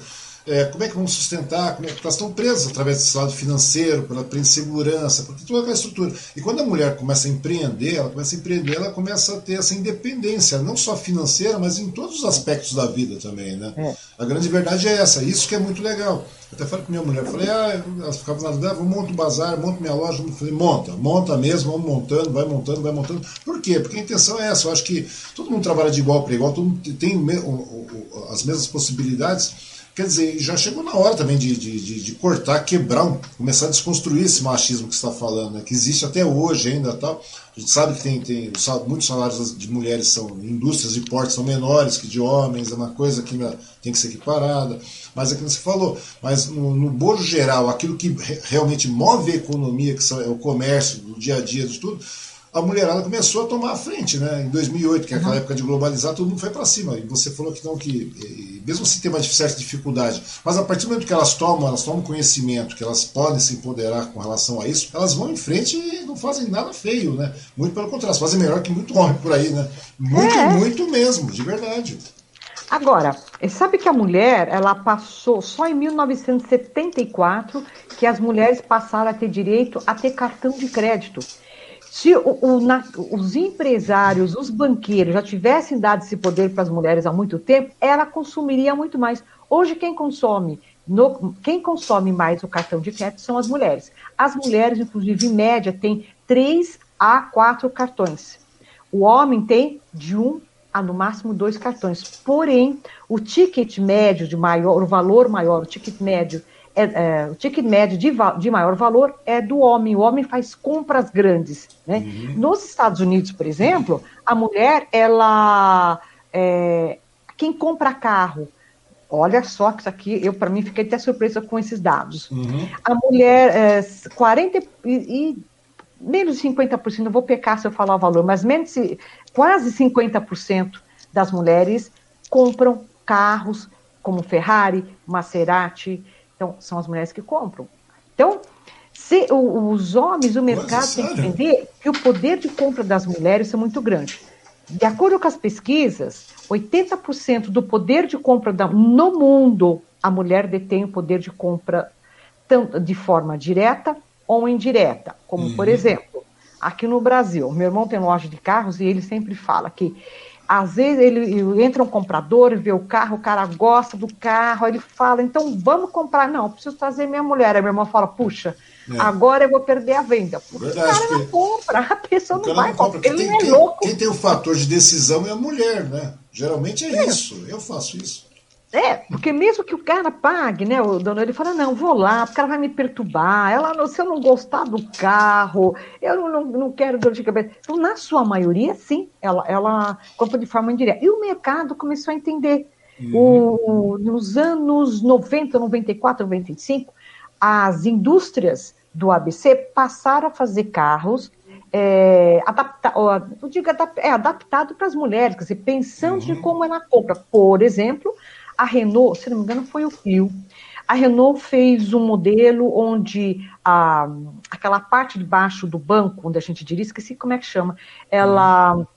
É, como é que vamos sustentar, como é que elas estão presas através desse lado financeiro, pela insegurança, por toda aquela estrutura. E quando a mulher começa a empreender, ela começa a empreender, ela começa a ter essa independência, não só financeira, mas em todos os aspectos da vida também, né? É. A grande verdade é essa, isso que é muito legal. Eu até falei com minha mulher, falei, ah, ela ficava na dúvida, ah, vou montar um bazar, monto minha loja, eu falei, monta, monta mesmo, vamos montando, vai montando, vai montando. Por quê? Porque a intenção é essa, eu acho que todo mundo trabalha de igual para igual, todo mundo tem as mesmas possibilidades, Quer dizer, já chegou na hora também de, de, de, cortar, quebrar, começar a desconstruir esse machismo que está falando, né? que existe até hoje ainda tal. A gente sabe que tem, tem muitos salários de mulheres são indústrias de porte são menores que de homens, é uma coisa que tem que ser equiparada. Mas é que você falou, mas no, no bojo geral, aquilo que realmente move a economia, que é o comércio, o dia a dia de tudo, a mulherada começou a tomar a frente, né? Em 2008, que é aquela uhum. época de globalizar, todo mundo foi para cima. E você falou que não, que mesmo se tem uma certa dificuldade, mas a partir do momento que elas tomam, elas tomam conhecimento, que elas podem se empoderar com relação a isso, elas vão em frente e não fazem nada feio, né? Muito pelo contrário, fazem melhor que muito homem por aí, né? Muito, é. muito mesmo, de verdade. Agora, sabe que a mulher, ela passou só em 1974 que as mulheres passaram a ter direito a ter cartão de crédito. Se o, o, na, os empresários, os banqueiros já tivessem dado esse poder para as mulheres há muito tempo, ela consumiria muito mais. Hoje, quem consome, no, quem consome mais o cartão de crédito são as mulheres. As mulheres, inclusive, em média, têm três a quatro cartões. O homem tem de um a no máximo dois cartões. Porém, o ticket médio de maior, o valor maior, o ticket médio é, é, o ticket médio de, de, maior valor é do homem. O homem faz compras grandes. Né? Uhum. Nos Estados Unidos, por exemplo, a mulher, ela. É, quem compra carro, olha só que isso aqui, eu para mim fiquei até surpresa com esses dados. Uhum. A mulher, é, 40 e, e menos de 50%, não vou pecar se eu falar o valor, mas menos quase 50% das mulheres compram carros como Ferrari, Maserati, então, são as mulheres que compram. Então, se os homens, o mercado tem que entender que o poder de compra das mulheres é muito grande. De acordo com as pesquisas, 80% do poder de compra da, no mundo, a mulher detém o poder de compra tanto de forma direta ou indireta. Como, uhum. por exemplo, aqui no Brasil, meu irmão tem loja de carros e ele sempre fala que às vezes ele entra um comprador, vê o carro, o cara gosta do carro, ele fala, então vamos comprar. Não, preciso trazer minha mulher. Aí minha irmã fala, puxa, é. agora eu vou perder a venda. Porque Verdade, o cara não compra, a pessoa não vai comprar, ele tem, é quem, louco. Quem tem o fator de decisão é a mulher, né? Geralmente é, é. isso, eu faço isso. É, porque mesmo que o cara pague, né, o dono, ele fala, não, vou lá, porque ela vai me perturbar, ela, se eu não gostar do carro, eu não, não, não quero dor de cabeça. Então, na sua maioria, sim, ela, ela compra de forma indireta. E o mercado começou a entender. Uhum. O, nos anos 90, 94, 95, as indústrias do ABC passaram a fazer carros é, adapta, eu digo é, adaptado para as mulheres, quer dizer, pensando uhum. de como ela compra. Por exemplo, a Renault, se não me engano, foi o Clio. A Renault fez um modelo onde a, aquela parte de baixo do banco, onde a gente diria, esqueci como é que chama, ela,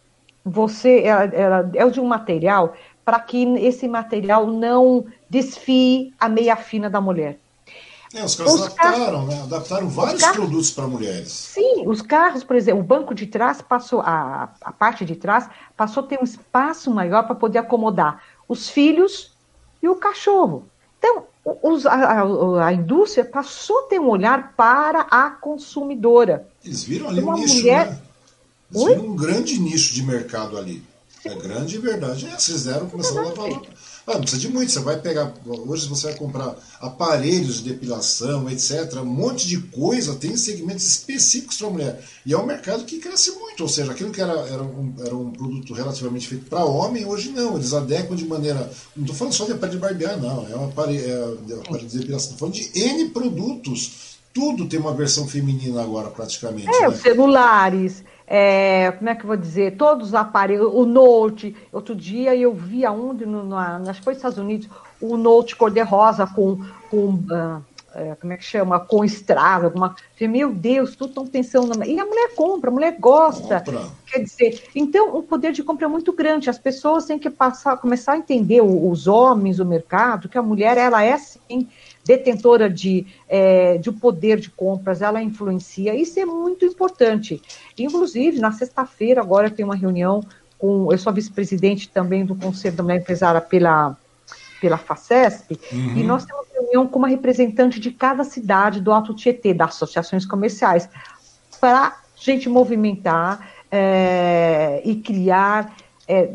você, ela, ela é de um material para que esse material não desfie a meia fina da mulher. É, os caras os adaptaram, carros, né? Adaptaram vários carros, produtos para mulheres. Sim, os carros, por exemplo, o banco de trás passou, a, a parte de trás passou a ter um espaço maior para poder acomodar os filhos e o cachorro. Então, os, a, a, a, indústria passou a ter um olhar para a consumidora. Eles viram ali Uma um nicho, mulher... né? Eles viram um grande nicho de mercado ali. Sim. É grande verdade. É, vocês deram, começaram a falar. Ah, não precisa de muito, você vai pegar. Hoje você vai comprar aparelhos de depilação, etc. Um monte de coisa, tem segmentos específicos para a mulher. E é um mercado que cresce muito, ou seja, aquilo que era, era, um, era um produto relativamente feito para homem, hoje não. Eles adequam de maneira. Não estou falando só de aparelho de barbear, não. É um aparelho, é, um aparelho de depilação. Estou falando de N produtos. Tudo tem uma versão feminina agora, praticamente. É, né? os celulares é, como é que eu vou dizer, todos os aparelhos, o Note, outro dia eu vi aonde, no, na, acho que foi nos Estados Unidos, o Note cor-de-rosa com, com uh, é, como é que chama, com estrada, alguma, meu Deus, tudo estão pensando, na... e a mulher compra, a mulher gosta, compra. quer dizer, então o poder de compra é muito grande, as pessoas têm que passar, começar a entender, os homens, o mercado, que a mulher, ela é sim, detentora de, é, de poder de compras, ela influencia. Isso é muito importante. Inclusive, na sexta-feira, agora eu tenho uma reunião com. Eu sou vice-presidente também do Conselho da Mulher Empresária pela, pela FACESP, uhum. e nós temos reunião com uma representante de cada cidade do Alto Tietê, das associações comerciais, para a gente movimentar é, e criar é,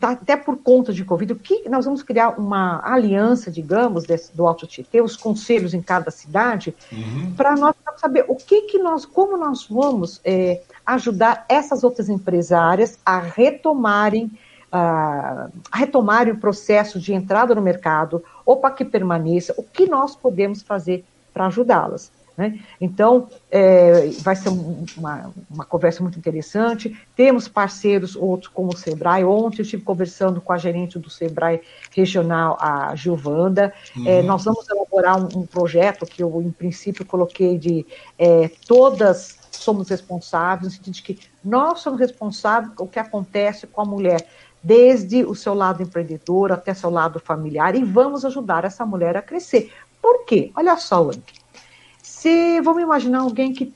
até por conta de Covid, o que nós vamos criar uma aliança, digamos, desse, do Alto Tietê, os conselhos em cada cidade, uhum. para nós saber o que, que nós, como nós vamos é, ajudar essas outras empresárias a retomarem, a retomarem o processo de entrada no mercado, ou para que permaneça, o que nós podemos fazer para ajudá-las. Né? Então, é, vai ser uma, uma conversa muito interessante. Temos parceiros, outros como o Sebrae. Ontem eu estive conversando com a gerente do Sebrae regional, a Gilvanda. É, uhum. É, nós vamos elaborar um, um, projeto que eu, em princípio, coloquei de é, todas somos responsáveis, no sentido de que nós somos responsáveis o que acontece com a mulher, desde o seu lado empreendedor até seu lado familiar, e vamos ajudar essa mulher a crescer. Por quê? Olha só, Anke. Se vamos imaginar alguém que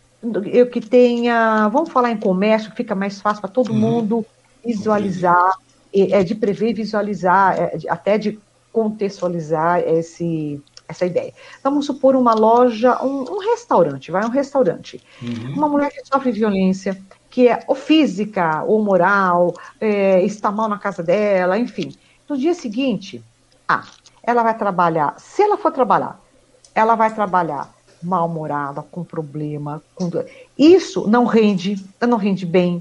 eu que tenha, vamos falar em comércio, fica mais fácil para todo uhum. mundo visualizar, é, de prever visualizar, é, até de contextualizar esse, essa ideia. Vamos supor uma loja, um, um restaurante, vai um restaurante. Uhum. Uma mulher que sofre violência, que é ou física ou moral, é, está mal na casa dela, enfim. No dia seguinte, ah, ela vai trabalhar. Se ela for trabalhar, ela vai trabalhar mal-humorada, com problema. Com... Isso não rende, não rende bem.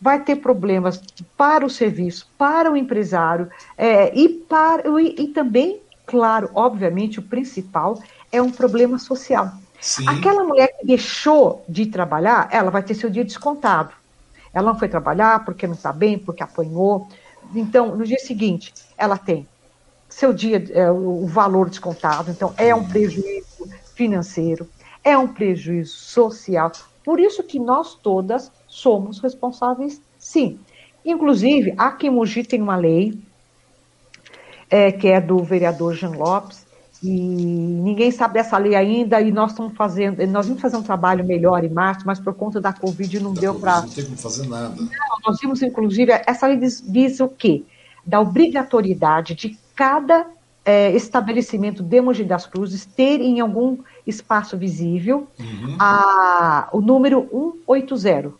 Vai ter problemas para o serviço, para o empresário é, e, para, e, e também claro, obviamente, o principal é um problema social. Sim. Aquela mulher que deixou de trabalhar, ela vai ter seu dia descontado. Ela não foi trabalhar porque não está bem, porque apanhou. Então, no dia seguinte, ela tem seu dia, é, o valor descontado. Então, é um prejuízo financeiro, é um prejuízo social. Por isso que nós todas somos responsáveis, sim. Inclusive, aqui em Mogi tem uma lei é, que é do vereador Jean Lopes, e ninguém sabe dessa lei ainda, e nós estamos fazendo, nós vimos fazer um trabalho melhor em março, mas por conta da Covid não da deu para. Não tem como fazer nada. Não, nós vimos, inclusive, essa lei diz, diz o quê? Da obrigatoriedade de cada é, estabelecimento de Mogi das Cruzes ter em algum espaço visível uhum. a, o número 180,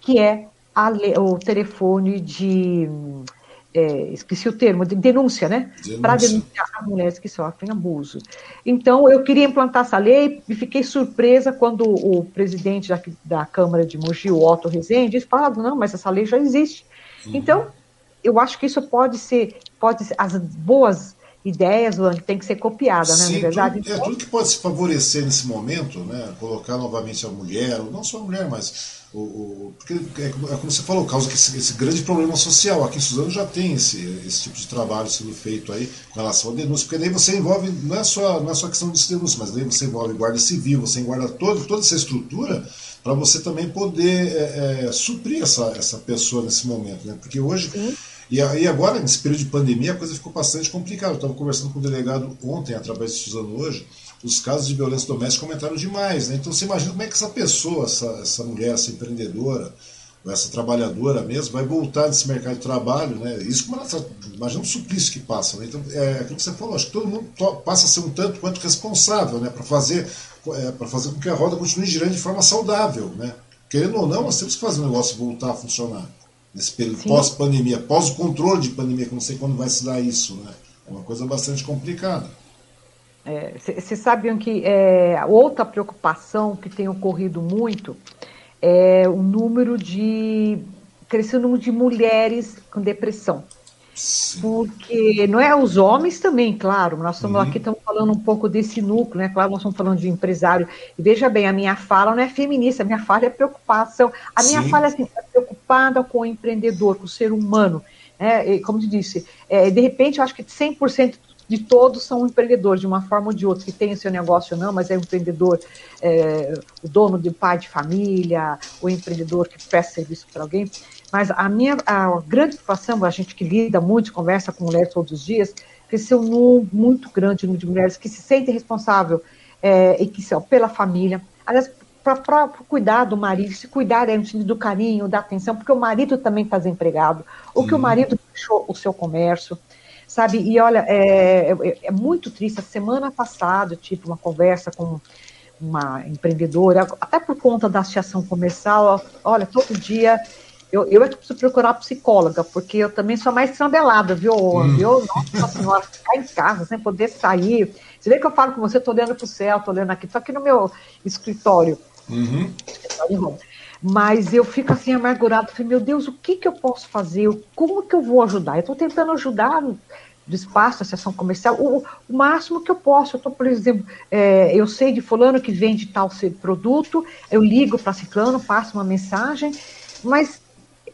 que é a, o telefone de é, esqueci o termo, de denúncia, né? Para denunciar as mulheres que sofrem abuso. Então, eu queria implantar essa lei e fiquei surpresa quando o presidente da, da Câmara de Mogi, o Otto Rezende, falou, não, mas essa lei já existe. Uhum. Então, eu acho que isso pode ser, pode ser, as boas ideias, Luan, tem que ser copiada, né? Sim, na verdade. Tudo, é tudo que pode se favorecer nesse momento, né? Colocar novamente a mulher, ou não só a mulher, mas o, o, porque é, é, como você falou, causa esse, esse, grande problema social. Aqui em Suzano já tem esse, esse tipo de trabalho sendo feito aí com relação à denúncia, porque daí você envolve, não é só, não é só questão de denúncia, mas daí você envolve guarda civil, você guarda todo, toda essa estrutura para você também poder é, é, suprir essa, essa pessoa nesse momento. Né? Porque hoje. E agora, nesse período de pandemia, a coisa ficou bastante complicada. Eu estava conversando com o delegado ontem, através de Suzano hoje, os casos de violência doméstica aumentaram demais. Né? Então você imagina como é que essa pessoa, essa, essa mulher, essa empreendedora, essa trabalhadora mesmo, vai voltar nesse mercado de trabalho, né? Isso ela, imagina o suplício que passa, né? Então, é aquilo que você falou, acho que todo mundo passa a ser um tanto quanto responsável, né? Para fazer, é, para fazer com que a roda continue girando de forma saudável, né? Querendo ou não, nós temos que fazer o negócio voltar a funcionar. Nesse período pós-pandemia, pós o controle de pandemia, que não sei quando vai se dar isso, né? É uma coisa bastante complicada. Vocês é, sabiam que é, outra preocupação que tem ocorrido muito é o número de. crescendo o número de mulheres com depressão. Sim. Porque não é os homens também, claro, nós estamos uhum. aqui estamos falando um pouco desse núcleo, né? Claro, nós estamos falando de empresário. E veja bem, a minha fala não é feminista, a minha fala é preocupação. A minha Sim. fala é assim, é preocupada com o empreendedor, com o ser humano. Né? E, como te disse, é, de repente eu acho que 100% de todos são empreendedores, de uma forma ou de outra, que tem o seu negócio ou não, mas é um empreendedor, é, o dono de pai de família, o empreendedor que presta serviço para alguém. Mas a minha a grande preocupação, a gente que lida muito, conversa com mulheres todos os dias, cresceu um número muito grande número de mulheres que se sentem responsáveis é, e que são pela família. Aliás, para cuidar do marido, se cuidar é no sentido do carinho, da atenção, porque o marido também está desempregado, ou que o marido fechou o seu comércio sabe? E olha, é, é, é, muito triste. A semana passada eu tive uma conversa com uma empreendedora, até por conta da associação comercial. Olha, todo dia eu, eu é que preciso procurar psicóloga, porque eu também sou mais trambelada, viu? Hum. Eu, nossa senhora, ficar em casa sem poder sair. Você vê que eu falo com você, estou olhando para o céu, estou olhando aqui, estou aqui no meu escritório. Uhum. Mas eu fico assim amargurado, falei, meu Deus, o que, que eu posso fazer? Como que eu vou ajudar? Eu estou tentando ajudar do espaço da sessão comercial, o, o máximo que eu posso. Eu estou, por exemplo, é, eu sei de fulano que vende tal produto, eu ligo para ciclano, passo uma mensagem, mas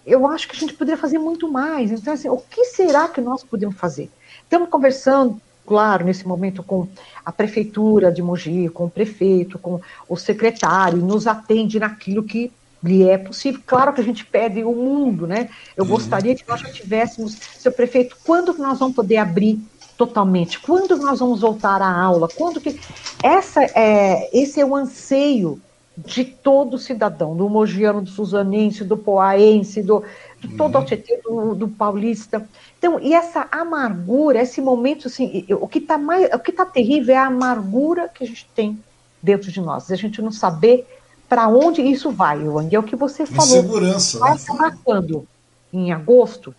eu acho que a gente poderia fazer muito mais. Então, assim, o que será que nós podemos fazer? Estamos conversando, claro, nesse momento com a prefeitura de Mogi, com o prefeito, com o secretário, nos atende naquilo que lhe é possível. Claro que a gente pede o mundo, né? Eu uhum. gostaria que nós já tivéssemos, seu prefeito, quando que nós vamos poder abrir totalmente? Quando nós vamos voltar à aula? Quando que essa é esse é o anseio de todo cidadão, do mogiano, do suzanense, do poaense, do, de todo uhum. do, do paulista. Então, e essa amargura, esse momento, assim, o que está mais, o que está terrível é a amargura que a gente tem dentro de nós, a gente não saber para onde isso vai, Wang, é o que você falou. Segurança. Vai né? se marcando em agosto,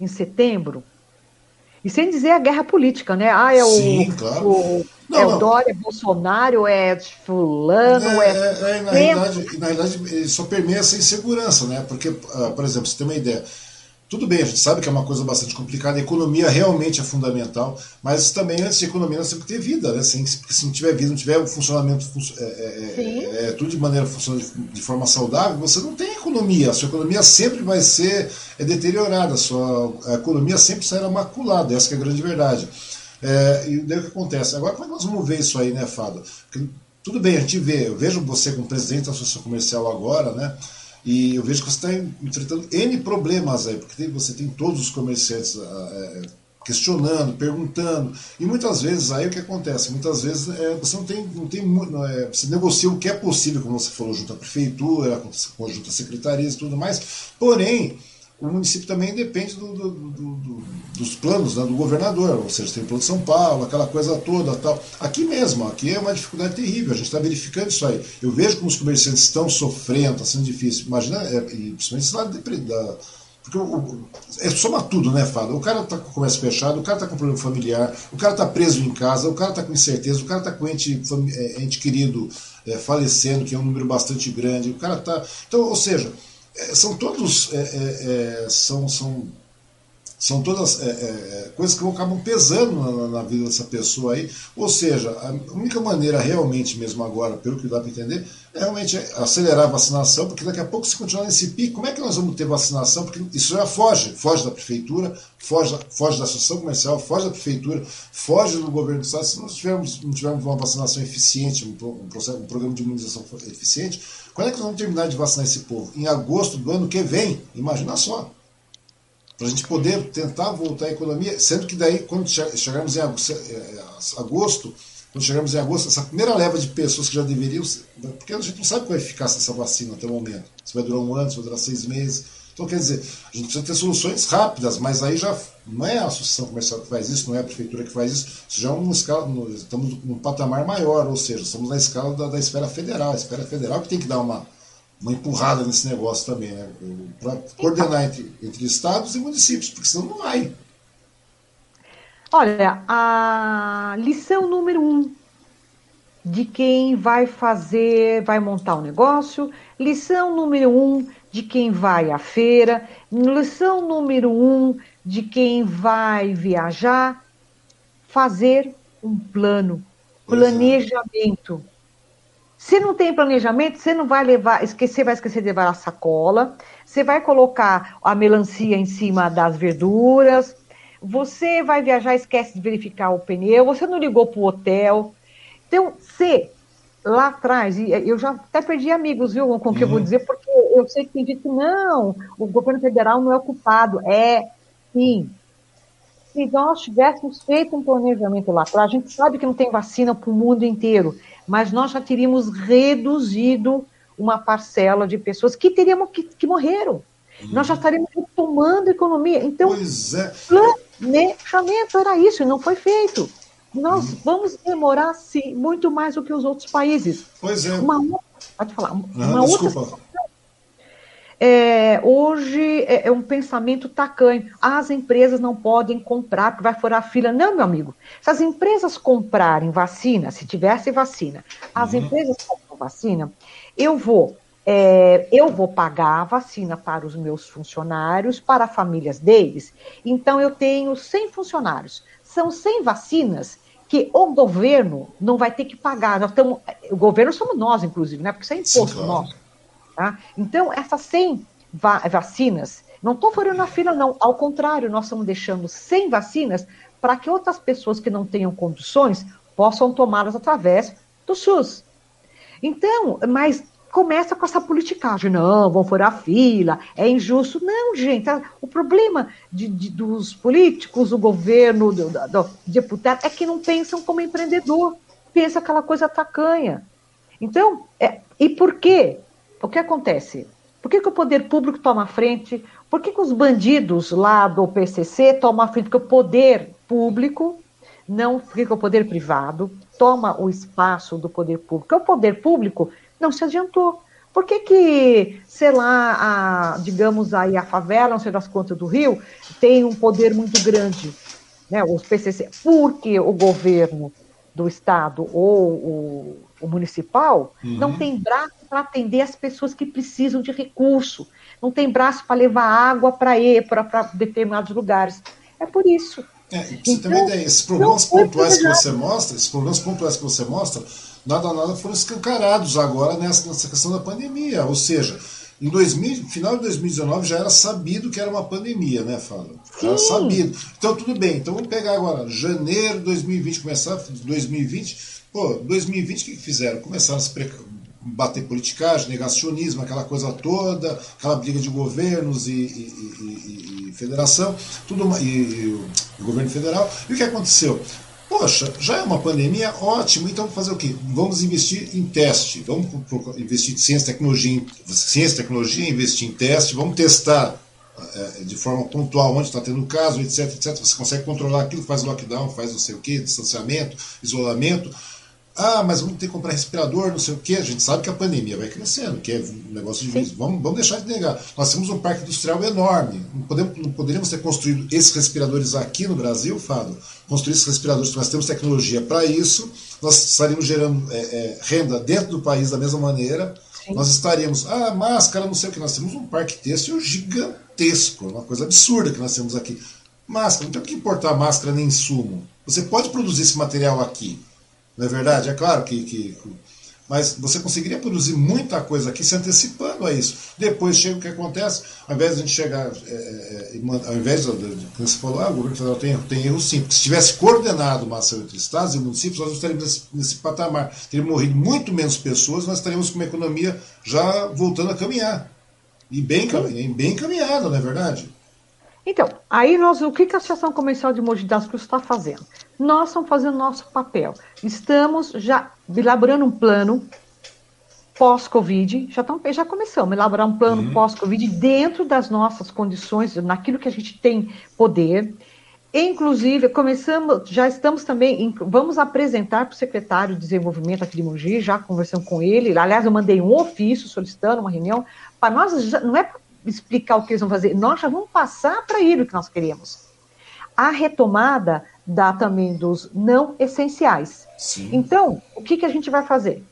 em setembro, e sem dizer a guerra política, né? Ah, é o, Sim, claro. o não, é não. o Dória, Bolsonaro, é fulano, é... é, é, é na, realidade, na realidade, só permeia essa insegurança, né? Porque, uh, por exemplo, você tem uma ideia, tudo bem, a gente sabe que é uma coisa bastante complicada, a economia realmente é fundamental, mas também antes de economia nós temos que ter vida, né? Sem, porque se não tiver vida, não tiver o funcionamento, é, é, é, é, tudo de maneira de, de, forma saudável, você não tem economia. A sua economia sempre vai ser é, deteriorada, a sua a economia sempre será maculada, essa é a grande verdade. É, e daí o que acontece? Agora, como é que nós vamos ver isso aí, né, Fado? Porque, tudo bem, a gente vê, eu vejo você como presidente da Associação Comercial agora, né? E eu vejo que você está enfrentando N problemas aí, porque você tem todos os comerciantes é, questionando, perguntando, e muitas vezes aí o que acontece? Muitas vezes é, você não tem, não tem não é, você negocia o que é possível, como você falou, junto à prefeitura, junto à secretaria e tudo mais, porém o município também depende do, do, do, dos planos né, do governador, ou seja, tem o plano de São Paulo, aquela coisa toda tal. Aqui mesmo, aqui é uma dificuldade terrível, a gente está verificando isso aí. Eu vejo como os comerciantes estão sofrendo, está sendo difícil. Imagina, é, e principalmente esse lado da. Porque o, é soma tudo, né, Fábio? O cara está com o comércio fechado, o cara está com problema familiar, o cara está preso em casa, o cara está com incerteza, o cara está com ente, é, ente querido é, falecendo, que é um número bastante grande, o cara está. Então, ou seja são todos é, é, é, são, são, são todas é, coisas que acabam pesando na, na, vida dessa pessoa aí. Ou seja, a única maneira realmente mesmo agora, pelo que dá para entender, é realmente acelerar a vacinação, porque daqui a pouco se continuar nesse pico, como é que nós vamos ter vacinação? Porque isso já foge, foge da prefeitura, foge, foge da associação comercial, foge da prefeitura, foge do governo do estado. Se nós tivermos, não tivermos uma vacinação eficiente, um, um, processo, um programa de imunização eficiente, quando é que nós vamos terminar de vacinar esse povo? Em agosto do ano que vem. Imagina só. Para a gente poder tentar voltar à economia, sendo que daí, quando chegarmos em é, agosto, quando chegarmos em agosto, essa primeira leva de pessoas que já deveriam. Porque a gente não sabe qual é a eficácia dessa vacina até o momento. Se vai durar um ano, se vai durar seis meses. Então, quer dizer, a gente precisa ter soluções rápidas, mas aí já não é a associação comercial que faz isso, não é a prefeitura que faz isso, isso já é uma escala, estamos num patamar maior, ou seja, estamos na escala da, da esfera federal, a esfera federal que tem que dar uma, uma empurrada nesse negócio também, né? para coordenar entre, entre estados e municípios, porque senão não vai. Olha, a lição número um de quem vai fazer, vai montar um negócio, lição número um de quem vai à feira, lição número um de quem vai viajar, fazer um plano, é. Se não tem planejamento, você não vai levar, esquecer, vai esquecer de levar a sacola, você vai colocar a melancia em cima das verduras, você vai viajar, esquece de verificar o pneu, você não ligou para o hotel. Então, se lá atrás, e eu já até perdi amigos, viu, com o que uhum. eu vou uhum. dizer, porque eu sei que tem gente que não, o governo federal não é ocupado. É, sim. Se nós tivéssemos feito um planejamento lá atrás, a gente sabe que não tem vacina para o mundo inteiro, mas nós já teríamos reduzido uma parcela de pessoas que teríamos que, que morreram. Uhum. Nós já estaríamos retomando a economia. Então, é. planejamento era isso, e não foi feito. Nós uhum. vamos demorar, sim, muito mais do que os outros países. Pois é. Uma, pode falar. Uma outra é, hoje é, é, um pensamento tacanho. As empresas não podem comprar porque vai furar a fila. Não, meu amigo. Se as empresas comprarem vacina, se tivesse vacina, as uhum. empresas compram vacina, eu vou é, eu vou pagar a vacina para os meus funcionários, para famílias deles. Então, eu tenho 100 funcionários. são 100 vacinas que o governo não vai ter que pagar. Nós tamo, o governo somos nós, inclusive, né? Porque isso é imposto Sim, claro. nosso. Tá? Então, essas 100 va vacinas, não estou fazendo na fila, não. Ao contrário, nós estamos deixando 100 vacinas para que outras pessoas que não tenham condições possam tomá-las através do SUS. Então, mas começa com essa politicagem. Não, vão furar fila, é injusto. Não, gente, o problema de, de, dos políticos, do governo, do, do, do, deputado, é que não pensam como empreendedor, pensa aquela coisa tacanha. Então, é, e por quê? O que acontece? Por que, que o poder público toma a frente? Por que, que os bandidos lá do PCC tomam a frente? Porque o poder público, não, porque o poder privado toma o espaço do poder público. O poder público não se adiantou. Por que, que sei lá, a, digamos aí, a favela, não sei das contas do Rio, tem um poder muito grande, né, os PCC? Porque o governo do estado ou o, o municipal uhum. não tem braço para atender as pessoas que precisam de recurso, não tem braço para levar água para ir para determinados lugares. É por isso. É, você então, tem uma ideia, esses problemas pontuais que você mostra, esses problemas pontuais que você mostra, nada nada foram escancarados agora nessa, nessa questão da pandemia. Ou seja, em 2000, final de 2019 já era sabido que era uma pandemia, né, Fábio? Era sabido. Então tudo bem, então vamos pegar agora janeiro de 2020, começar 2020. Pô, 2020 o que fizeram? Começaram a se bater politicagem, negacionismo, aquela coisa toda, aquela briga de governos e, e, e, e federação, tudo e, o governo federal. E o que aconteceu? Poxa, já é uma pandemia, ótimo, então fazer o quê? Vamos investir em teste, vamos investir em ciência, tecnologia, ciência, tecnologia, investir em teste, vamos testar é, de forma pontual onde está tendo caso, etc, etc. Você consegue controlar aquilo, faz lockdown, faz não sei o quê, distanciamento, isolamento, ah, mas vamos ter que comprar respirador, não sei o quê. A gente sabe que a pandemia vai crescendo, que é um negócio difícil. Vamos, vamos deixar de negar. Nós temos um parque industrial enorme. Não, podemos, não poderíamos ter construído esses respiradores aqui no Brasil, Fábio? Construir esses respiradores, nós temos tecnologia para isso. Nós estaríamos gerando é, é, renda dentro do país da mesma maneira. Sim. Nós estaríamos, ah, máscara, não sei o que. Nós temos um parque têxtil gigantesco, uma coisa absurda que nós temos aqui. Máscara, não tem que importar máscara nem insumo. Você pode produzir esse material aqui. Não é verdade? É claro que, que. Mas você conseguiria produzir muita coisa aqui se antecipando a isso. Depois chega o que acontece, ao invés de a gente chegar. É, é, é ao invés de, de, você falou, ah, o governo federal tem, tem erro sim. Porque se tivesse coordenado uma ação entre estados e municípios, nós não estaríamos nesse, nesse patamar. Teriam morrido muito menos pessoas, nós estaríamos com uma economia já voltando a caminhar. E bem, bem encaminhada, não é verdade? Então, aí nós, o que a Associação Comercial de Mogi das Cruzes está fazendo? Nós estamos fazendo nosso papel. Estamos já elaborando um plano pós-Covid, já, já começamos a elaborar um plano uhum. pós-Covid dentro das nossas condições, naquilo que a gente tem poder. Inclusive, começamos, já estamos também, vamos apresentar para o secretário de Desenvolvimento aqui de Mogi, já conversando com ele. Aliás, eu mandei um ofício solicitando uma reunião. Para nós, não é explicar o que eles vão fazer, nós já vamos passar para ele o que nós queremos. A retomada dá também dos não essenciais. Sim. Então, o que, que a gente vai fazer?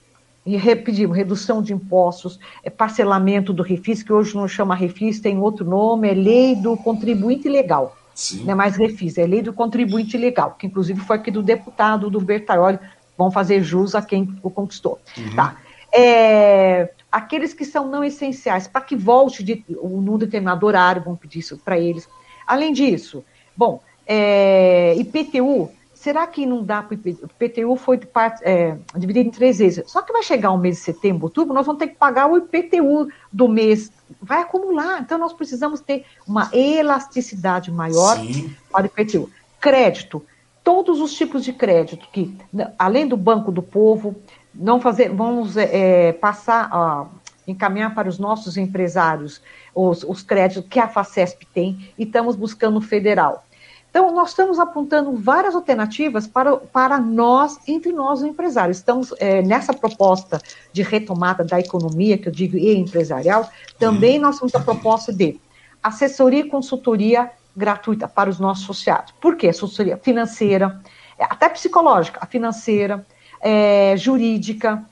E repetimos, redução de impostos, é parcelamento do refis, que hoje não chama refis, tem outro nome, é lei do contribuinte legal. Sim. Não é mais refis, é lei do contribuinte legal, que inclusive foi aqui do deputado do Bertaioli, vão fazer jus a quem o conquistou. Uhum. Tá. É, aqueles que são não essenciais, para que volte de, num determinado horário, vamos pedir isso para eles. Além disso, bom, é, IPTU, será que não dá para o IPTU? O IPTU foi é, dividido em três vezes. Só que vai chegar o mês de setembro, outubro, nós vamos ter que pagar o IPTU do mês. Vai acumular. Então, nós precisamos ter uma elasticidade maior Sim. para o IPTU. Crédito. Todos os tipos de crédito, que, além do Banco do Povo, não fazer, vamos é, passar, ó, encaminhar para os nossos empresários os, os créditos que a FACESP tem e estamos buscando o federal. Então, nós estamos apontando várias alternativas para, para nós, entre nós, os empresários. Estamos é, nessa proposta de retomada da economia, que eu digo, e empresarial, também nós temos a proposta de assessoria e consultoria gratuita para os nossos associados. Por quê? Assessoria financeira, até psicológica, a financeira, é, jurídica,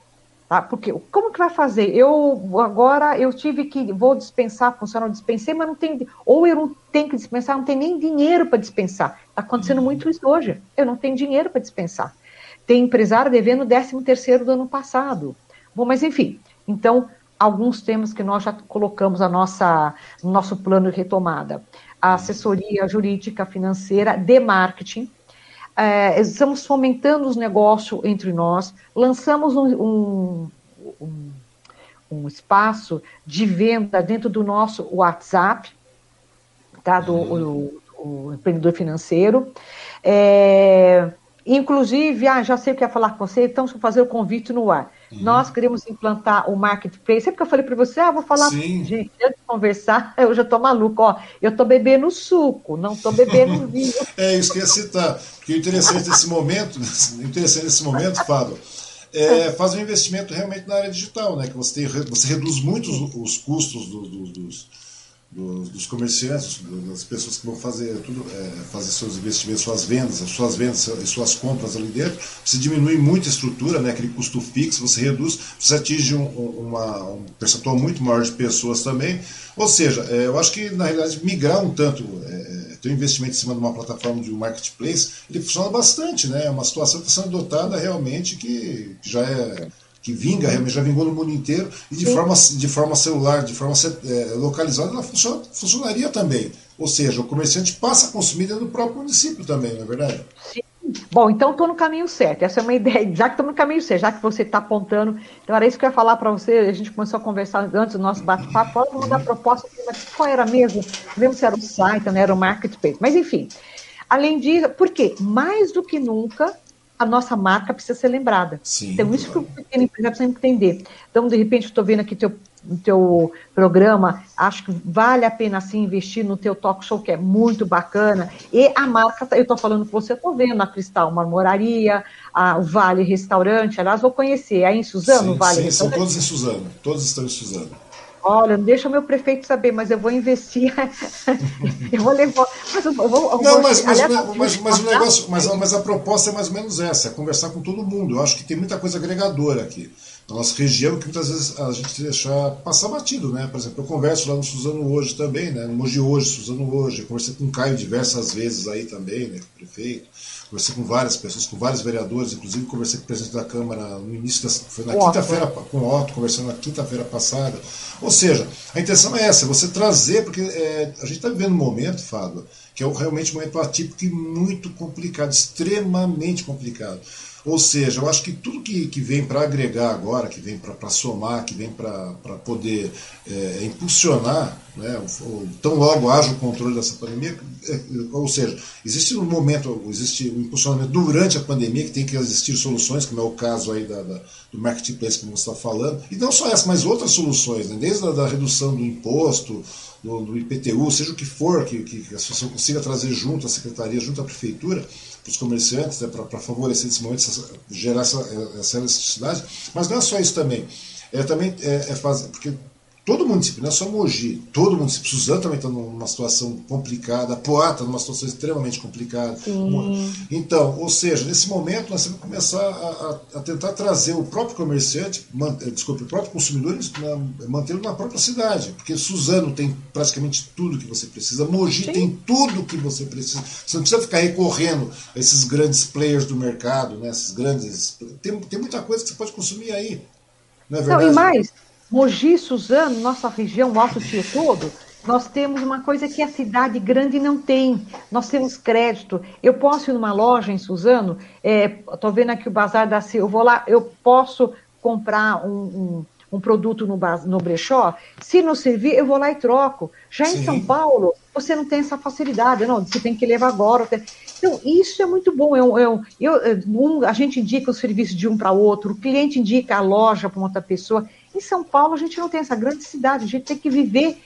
Tá? Porque como que vai fazer? Eu agora eu tive que vou dispensar, funcionário dispensei, mas não tem ou eu não tenho que dispensar, não tem nem dinheiro para dispensar. Está acontecendo muito isso hoje. Eu não tenho dinheiro para dispensar. Tem empresário devendo o 13 terceiro do ano passado. Bom, mas enfim. Então alguns temas que nós já colocamos a nossa no nosso plano de retomada: a assessoria jurídica, financeira, de marketing é, estamos fomentando os negócios entre nós, lançamos um, um, um, um, espaço de venda dentro do nosso WhatsApp, tá, do o, o empreendedor financeiro. É, inclusive, ah, já sei o que ia falar com você, então vou fazer o convite no ar. Uhum. Nós queremos implantar o marketplace. Sempre que eu falei para você, ah, vou falar, Sim. gente, antes de conversar, eu já estou maluco, ó, eu estou bebendo suco, não estou bebendo vinho. é isso que eu ia citar, porque o interessante nesse momento, interessante nesse momento, Fábio, é fazer um investimento realmente na área digital, né? Que você, tem, você reduz muito os, os custos do, do, dos dos, dos, comerciantes, das pessoas que vão fazer tudo, é, fazer seus investimentos, suas vendas, as suas vendas e suas compras ali dentro, você diminui muito a estrutura, né, aquele custo fixo, você reduz, você atinge um, uma, um percentual muito maior de pessoas também. Ou seja, é, eu acho que na realidade migrar um tanto, é, ter um investimento em cima de uma plataforma de um marketplace, ele funciona bastante, né? É uma situação que está sendo adotada realmente que, que já é que vinga, realmente já vingou no mundo inteiro, e de, forma, de forma celular, de forma é, localizada, ela funciona, funcionaria também. Ou seja, o comerciante passa a consumir dentro do próprio município também, não é verdade? Sim. Bom, então estou no caminho certo. Essa é uma ideia, já que estou no caminho certo, já que você está apontando. Então era isso que eu ia falar para você. A gente começou a conversar antes do nosso bate-papo. Vamos dar proposta, qual era mesmo? Mesmo se era o site, não era o marketplace. Mas enfim, além disso, por quê? Mais do que nunca, a nossa marca precisa ser lembrada. Sim, então, isso que o pequeno empresário precisa entender. Então, de repente, estou vendo aqui teu, teu programa, acho que vale a pena sim investir no teu talk show, que é muito bacana. E a marca, eu estou falando com você, estou vendo a Cristal Marmoraria, a, o Vale Restaurante, aliás, vou conhecer. É em Suzano, sim, Vale Sim, são todos em Suzano, todos estão em Suzano. Olha, não deixa o meu prefeito saber, mas eu vou investir. eu vou levar. Mas eu vou, eu não, mas, mas, mas, mas, o negócio, mas, mas a proposta é mais ou menos essa: é conversar com todo mundo. Eu acho que tem muita coisa agregadora aqui na nossa região que muitas vezes a gente deixa passar batido, né? Por exemplo, eu converso lá no Suzano hoje também, né? No Mogi hoje, Suzano hoje. Eu conversei com o Caio diversas vezes aí também, né? Com o prefeito. Conversei com várias pessoas, com vários vereadores, inclusive conversei com o presidente da Câmara no início da. Foi na quinta-feira, com o Otto, conversando na quinta-feira passada. Ou seja, a intenção é essa, você trazer, porque é, a gente está vivendo um momento, Fábio, que é realmente um momento atípico e muito complicado, extremamente complicado. Ou seja, eu acho que tudo que, que vem para agregar agora, que vem para somar, que vem para poder é, impulsionar, né, tão logo haja o controle dessa pandemia, é, ou seja, existe um momento, existe um impulsionamento durante a pandemia que tem que existir soluções, como é o caso aí da, da do marketplace que você está falando, e não só essa, mas outras soluções, né, desde a da redução do imposto, do, do IPTU, seja o que for que, que a associação consiga trazer junto à secretaria, junto à prefeitura, para os comerciantes, né, para favorecer nesse momento, gerar essa, essa. Mas não é só isso também. É também é, é fazer, porque todo município, não é só Mogi, todo município, Suzano também está numa situação complicada, Poá está numa situação extremamente complicada. Sim. Então, ou seja, nesse momento nós temos que começar a, a, a tentar trazer o próprio comerciante, man, eh, desculpe, o próprio consumidor, mantê-lo na própria cidade, porque Suzano tem praticamente tudo que você precisa, Mogi Sim. tem tudo que você precisa. Você não precisa ficar recorrendo a esses grandes players do mercado, né, esses grandes. Tem, tem muita coisa que você pode consumir aí. Não é verdade? Não, e mais, Mogi, Suzano, nossa região, nosso tio todo, nós temos uma coisa que a cidade grande não tem. Nós temos crédito. Eu posso ir numa loja em Suzano, estou é, vendo aqui o Bazar da Silva, eu vou lá, eu posso comprar um, um, um produto no, no brechó, se não servir, eu vou lá e troco. Já Sim. em São Paulo, você não tem essa facilidade, não, você tem que levar agora. Então, isso é muito bom. Eu, eu, eu um, a gente indica o serviço de um para outro, o cliente indica a loja para outra pessoa. Em São Paulo, a gente não tem essa grande cidade, a gente tem que viver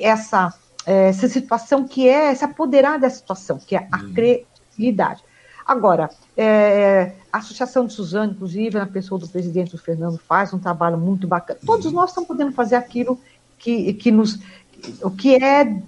essa, é, essa situação que é, se apoderar dessa situação, que é a uhum. credibilidade. Agora, é, a Associação de Suzano, inclusive, na pessoa do presidente Fernando, faz um trabalho muito bacana. Todos uhum. nós estamos podendo fazer aquilo que, que nos. O que é.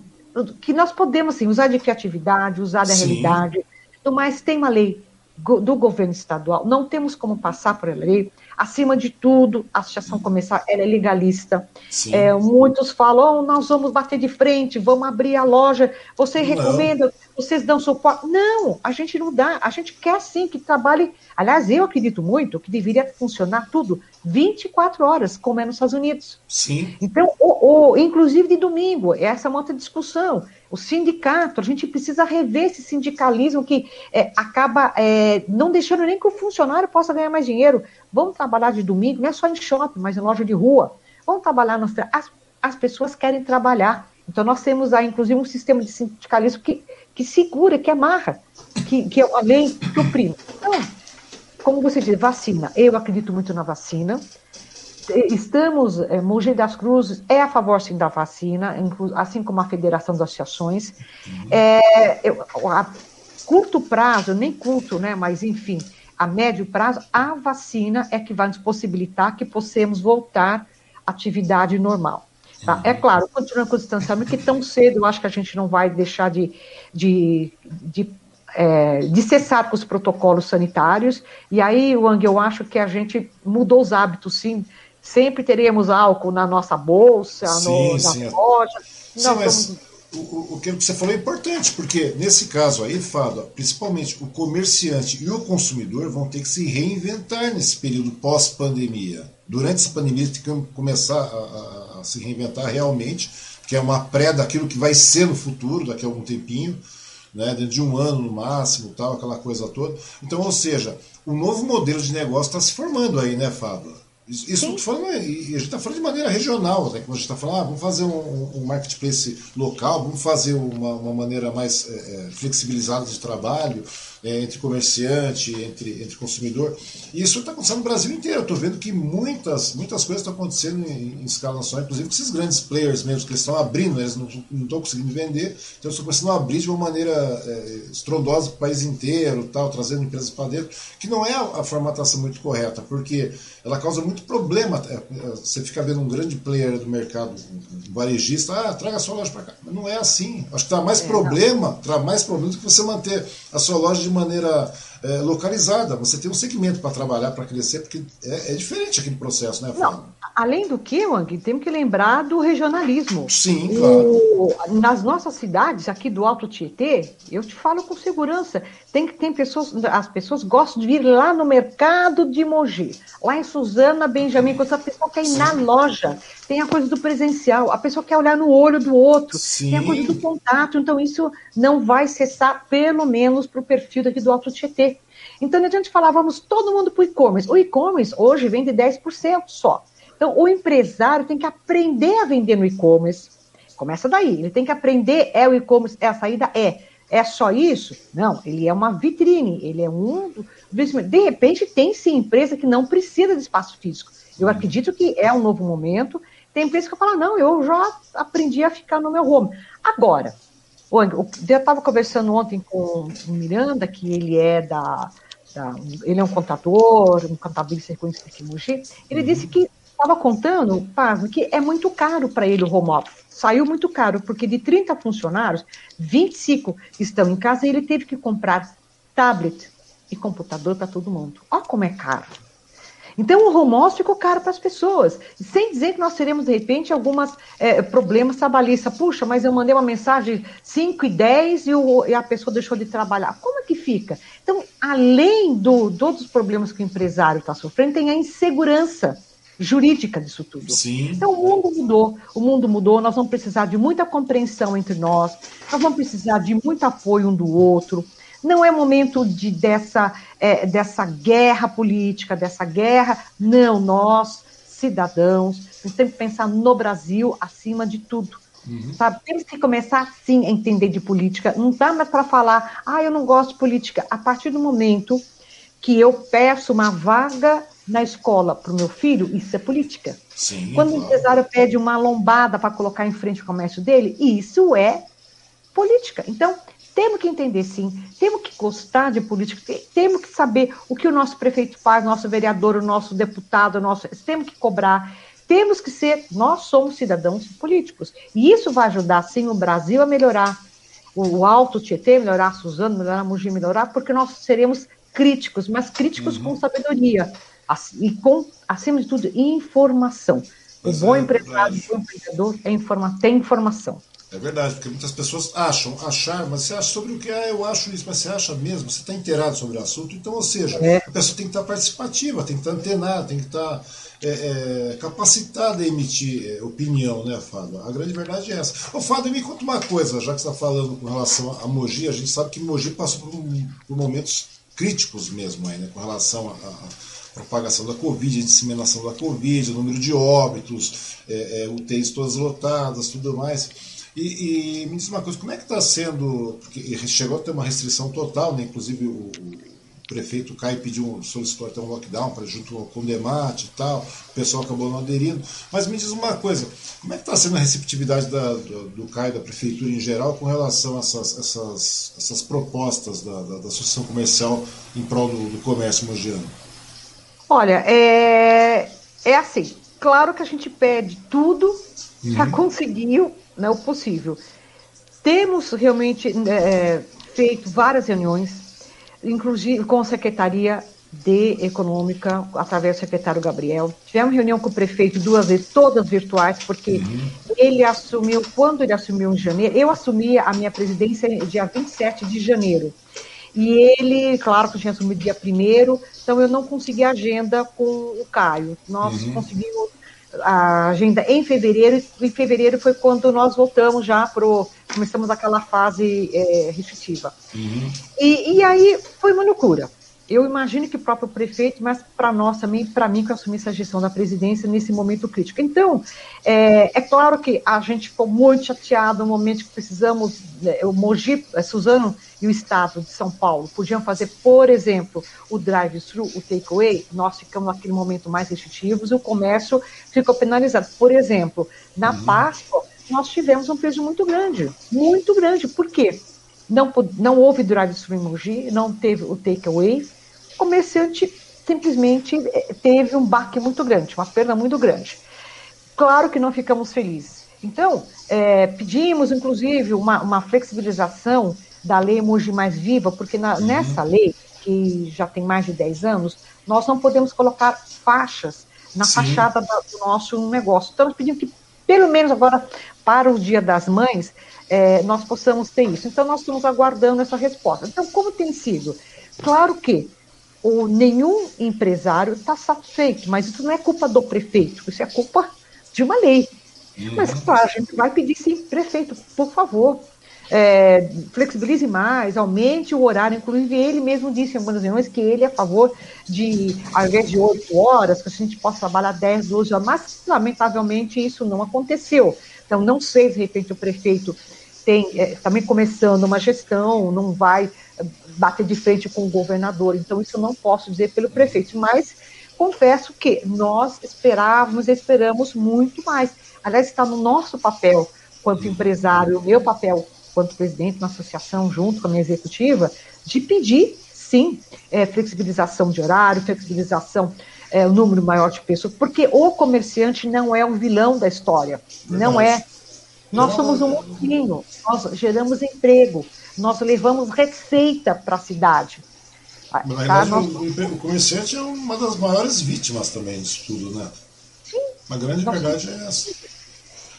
que nós podemos assim, usar de criatividade, usar da Sim. realidade. Mas tem uma lei. do governo estadual, não temos como passar por lei. Acima de tudo, a Associação Comercial é legalista. É, muitos falam, oh, nós vamos bater de frente, vamos abrir a loja, você não. recomenda, vocês dão suporte. Não, a gente não dá, a gente quer sim que trabalhe. Aliás, eu acredito muito que deveria funcionar tudo 24 horas, como é nos Estados Unidos. Sim. Então, o, o, inclusive de domingo, essa é uma outra discussão o sindicato, a gente precisa rever esse sindicalismo que é, acaba é, não deixando nem que o funcionário possa ganhar mais dinheiro. Vamos trabalhar de domingo, não é só em shopping, mas em loja de rua. Vamos trabalhar nos. As, as pessoas querem trabalhar. Então, nós temos aí, inclusive, um sistema de sindicalismo que, que segura, que amarra, que, que é a lei que oprime. Então, como você diz, vacina. Eu acredito muito na vacina estamos, é, Mogi das Cruzes é a favor sim da vacina, assim como a Federação das Associações. É, eu, a curto prazo, nem curto, né, mas enfim, a médio prazo, a vacina é que vai nos possibilitar que possamos voltar à atividade normal. Tá? Uhum. É claro, continuando com o distanciamento, que tão cedo eu acho que a gente não vai deixar de, de, de é, de cessar com os protocolos sanitários. E aí, Wang, eu acho que a gente mudou os hábitos, sim, sempre teremos álcool na nossa bolsa, sim, no, na sim. loja. Sim, mas o, o, que você falou é importante, porque nesse caso aí, Fábio, principalmente o comerciante e o consumidor vão ter que se reinventar nesse período pós-pandemia. Durante essa pandemia, tem que começar a, a, a se reinventar realmente, que é uma pré daquilo que vai ser no futuro, daqui a algum tempinho. Né, dentro de um ano no máximo, tal, aquela coisa toda. Então, ou seja, o novo modelo de negócio está se formando aí, né, Fábio? Isso, isso falando, a gente está falando de maneira regional, né? Quando a gente está falando, ah, vamos fazer um, um, marketplace local, vamos fazer uma, uma maneira mais é, flexibilizada de trabalho, é, entre comerciante, entre, entre consumidor. E isso está acontecendo no Brasil inteiro. Eu estou vendo que muitas, muitas coisas estão acontecendo em, em, escala nacional, inclusive com esses grandes players mesmo, que eles estão abrindo, eles não estão conseguindo vender, então estão começando a abrir de uma maneira é, estrondosa para o país inteiro, tal, trazendo empresas para dentro, que não é a, a, formatação muito correta, porque ela causa muito problema. É, é, você fica vendo um grande player do mercado, um varejista, ah, traga a sua loja para cá. Mas não é assim. Acho que traz mais é, problema, traz mais problema do que você manter a sua loja de maneira é, localizada. Você tem um segmento para trabalhar, para crescer, porque é, é, diferente aquele processo, né, Não, além do que, Wang, temos que lembrar do regionalismo. Sim, claro. O, nas nossas cidades, aqui do Alto Tietê, eu te falo com segurança, tem que tem pessoas, as pessoas gostam de ir lá no mercado de Mogi, lá em Suzana, Benjamin, quando a pessoa quer ir Sim. na loja, tem a coisa do presencial, a pessoa quer olhar no olho do outro, Sim. tem a coisa do contato, então isso não vai cessar, pelo menos para o perfil daqui do Alto Tietê. Então, a gente falava, vamos todo mundo para o e-commerce. O e-commerce hoje vende 10% só. Então, o empresário tem que aprender a vender no e-commerce. Começa daí, ele tem que aprender, é o e-commerce, é a saída? É. É só isso? Não, ele é uma vitrine, ele é um. De repente, tem sim empresa que não precisa de espaço físico. Eu acredito que é um novo momento tem empresa que fala, não, eu já aprendi a ficar no meu home. Agora, eu estava conversando ontem com o Miranda, que ele é da, da ele é um contador, um contabilista reconhecido aqui em Mogi, ele uhum. disse que estava contando, Paz, que é muito caro para ele o home office. Saiu muito caro, porque de 30 funcionários, 25 estão em casa e ele teve que comprar tablet e computador para todo mundo. Olha como é caro. Então, o home office ficou caro para as pessoas. Sem dizer que nós teremos, de repente, alguns é, problemas trabalhistas. Puxa, mas eu mandei uma mensagem 5 e 10 e, e, a pessoa deixou de trabalhar. Como é que fica? Então, além do, de todos os problemas que o empresário está sofrendo, tem a insegurança jurídica disso tudo. Sim. Então o mundo mudou, o mundo mudou, nós vamos precisar de muita compreensão entre nós, nós vamos precisar de muito apoio um do outro. Não é momento de, dessa, é, dessa guerra política, dessa guerra. Não, nós, cidadãos, nós temos que pensar no Brasil acima de tudo. Uhum. Sabe? Temos que começar, sim, a entender de política. Não dá mais para falar, ah, eu não gosto de política. A partir do momento que eu peço uma vaga na escola para o meu filho, isso é política. Sim, Quando o empresário pede uma lombada para colocar em frente o comércio dele, isso é política. Então, temos que entender, sim, temos que gostar de política, temos que saber o que o nosso prefeito faz, nosso vereador, o nosso deputado, o nosso, temos que cobrar, temos que ser, nós somos cidadãos políticos. E isso vai ajudar, sim, o Brasil a melhorar, o Alto Tietê melhorar, a Suzano melhorar, a Mogi melhorar, porque nós seremos críticos, mas críticos uhum. com sabedoria e com, acima de tudo, informação. O bom é, empresário, o bom empreendedor é informa tem informação. É verdade, porque muitas pessoas acham, achar, mas você acha sobre o que? Ah, eu acho isso, mas você acha mesmo? Você está inteirado sobre o assunto? Então, ou seja, é. a pessoa tem que estar participativa, tem que estar antenada, tem que estar é, é, capacitada a emitir é, opinião, né, Fábio? A grande verdade é essa. Ô, Fábio, me conta uma coisa, já que você está falando com relação a Mogi, a gente sabe que Mogi passou por, por momentos críticos mesmo aí, né, com relação a propagação da Covid, a disseminação da Covid, o número de óbitos, é, é, UTIs todas lotadas, tudo mais. E, e, me diz uma coisa, como é que está sendo, porque chegou a ter uma restrição total, né? inclusive o, o prefeito Caio pediu, solicitou até um lockdown para junto com o DEMAT e tal, o pessoal acabou não aderindo. Mas me diz uma coisa, como é que está sendo a receptividade da, do, do Caio, da prefeitura em geral, com relação a essas, essas, essas propostas da, da, da Associação Comercial em prol do, do comércio mogiano? Olha, é, é assim, claro que a gente pede tudo uhum. para conseguir né, o possível. Temos realmente é, feito várias reuniões, inclusive com a Secretaria de Econômica, através do secretário Gabriel. Tivemos reunião com o prefeito duas vezes, todas virtuais, porque uhum. ele assumiu, quando ele assumiu em janeiro, eu assumi a minha presidência dia 27 de janeiro. E ele, claro que tinha assumido dia primeiro, então eu não consegui agenda com o Caio. Nós uhum. conseguimos a agenda em fevereiro, e em fevereiro foi quando nós voltamos já pro começamos aquela fase é, restritiva. Uhum. E, e aí foi uma loucura. Eu imagino que o próprio prefeito, mas para nós também, para mim, que eu assumi essa gestão da presidência nesse momento crítico. Então, é, é claro que a gente ficou muito chateado no momento que precisamos, né, o Mogi, é, Suzano e o Estado de São Paulo podiam fazer, por exemplo, o drive-thru, o takeaway, nós ficamos naquele momento mais restritivos e o comércio ficou penalizado. Por exemplo, na uhum. Páscoa, nós tivemos um preço muito grande, muito grande. Por quê? Não, não houve drive-thru em Mogi, não teve o takeaway, o comerciante simplesmente eh, teve um baque muito grande, uma perda muito grande. Claro que não ficamos felizes. Então, é, pedimos, inclusive, uma, uma, flexibilização da lei Mogi Mais Viva, porque na, uhum. nessa lei, que já tem mais de 10 anos, nós não podemos colocar faixas na Sim. fachada do nosso negócio. Então, nós pedimos que, pelo menos agora, para o Dia das Mães, é, nós possamos ter isso. Então, nós estamos aguardando essa resposta. Então, como tem sido? Claro que o, nenhum empresário está satisfeito, mas isso não é culpa do prefeito, isso é culpa de uma lei. Uhum. Mas, claro, a gente vai pedir sim, prefeito, por favor, é, flexibilize mais, aumente o horário. Inclusive, ele mesmo disse em algumas reuniões que ele é a favor de, ao invés de 8 horas, que a gente possa trabalhar 10, 12 horas, mas, lamentavelmente, isso não aconteceu. Então, não sei, de repente, o prefeito tem é, também começando uma gestão, não vai bater de frente com o governador. Então, isso eu não posso dizer pelo prefeito, mas confesso que nós esperávamos, esperamos muito mais. Aliás, está no nosso papel, quanto empresário, o meu papel quanto presidente da associação, junto com a minha executiva, de pedir, sim, é, flexibilização de horário, flexibilização é, o número maior de pessoas, porque o comerciante não é o vilão da história, Verdade. não é. Nós somos um mocinho, nós geramos emprego, nós levamos receita para a cidade. Ah, tá? Nós... o, comerciante é uma das maiores vítimas também disso tudo, né? Sim. A grande nós... verdade é essa.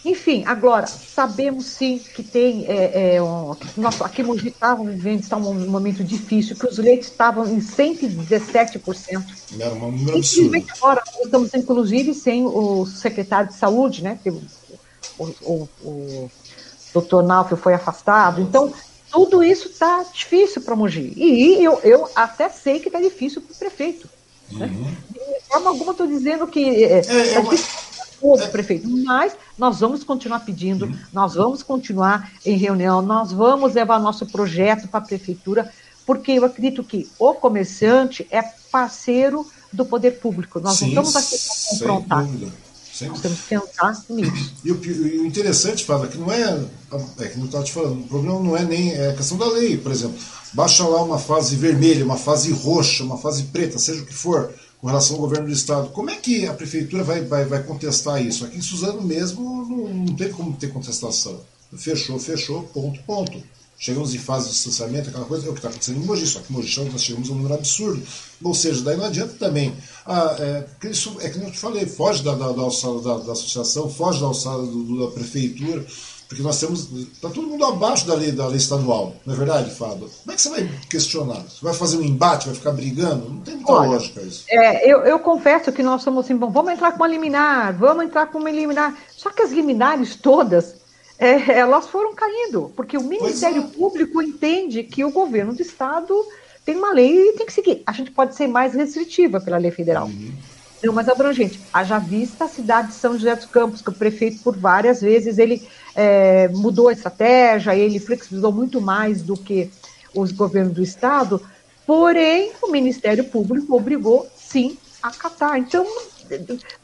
Enfim, agora, sabemos sim que tem. É, é, um, nossa, aqui Mogi estava vivendo está um momento difícil, que os leitos estavam em 117%. Era um número absurdo. Agora, estamos, inclusive, sem o secretário de saúde, né? O, o, o doutor Nalfio foi afastado. Então, tudo isso está difícil para Mogi. E eu, eu até sei que está difícil para o prefeito. Né? Uhum. Né? De forma alguma estou dizendo que é, é, é difícil para o prefeito, mas nós vamos continuar pedindo, uhum. nós vamos continuar em reunião, nós vamos levar nosso projeto para a prefeitura, porque eu acredito que o comerciante é parceiro do poder público. Nós Sim, não estamos aqui para confrontar. Dúvida. Sempre. Nós temos que pensar nisso. E o, o interessante, Fábio, é que não é, é que não estava te falando, o problema não é nem é a questão da lei, por exemplo. Baixa lá uma fase vermelha, uma fase roxa, uma fase preta, seja o que for, com relação ao governo do Estado. Como é que a prefeitura vai, vai, vai contestar isso? Aqui em Suzano mesmo não, não tem como ter contestação. Fechou, fechou, ponto, ponto. chegamos em fase de distanciamento, aquela coisa, é o que está acontecendo em Mogi, só que em Mogi nós chegamos a um número absurdo. Ou seja, daí não adianta também. Ah, é, porque isso é que eu te falei, foge da, da, da alçada da, da, associação, foge da alçada do, da prefeitura, porque nós temos. Está todo mundo abaixo da lei, da lei estadual, não é verdade, Fábio? Como é que você vai questionar? Você vai fazer um embate, vai ficar brigando? Não tem muita Olha, lógica isso. É, eu, eu confesso que nós somos assim, bom, vamos entrar com uma liminar, vamos entrar com uma liminar. Só que as liminares todas é, elas foram caindo, porque o Ministério é. Público entende que o governo do Estado tem uma lei e tem que seguir. A gente pode ser mais restritiva pela lei federal. Uhum. Não, mas abrangente. Haja vista a cidade de São José dos Campos, que o prefeito, por várias vezes, ele é, mudou a estratégia, ele flexibilizou muito mais do que os governos do Estado, porém, o Ministério Público obrigou, sim, a acatar. Então,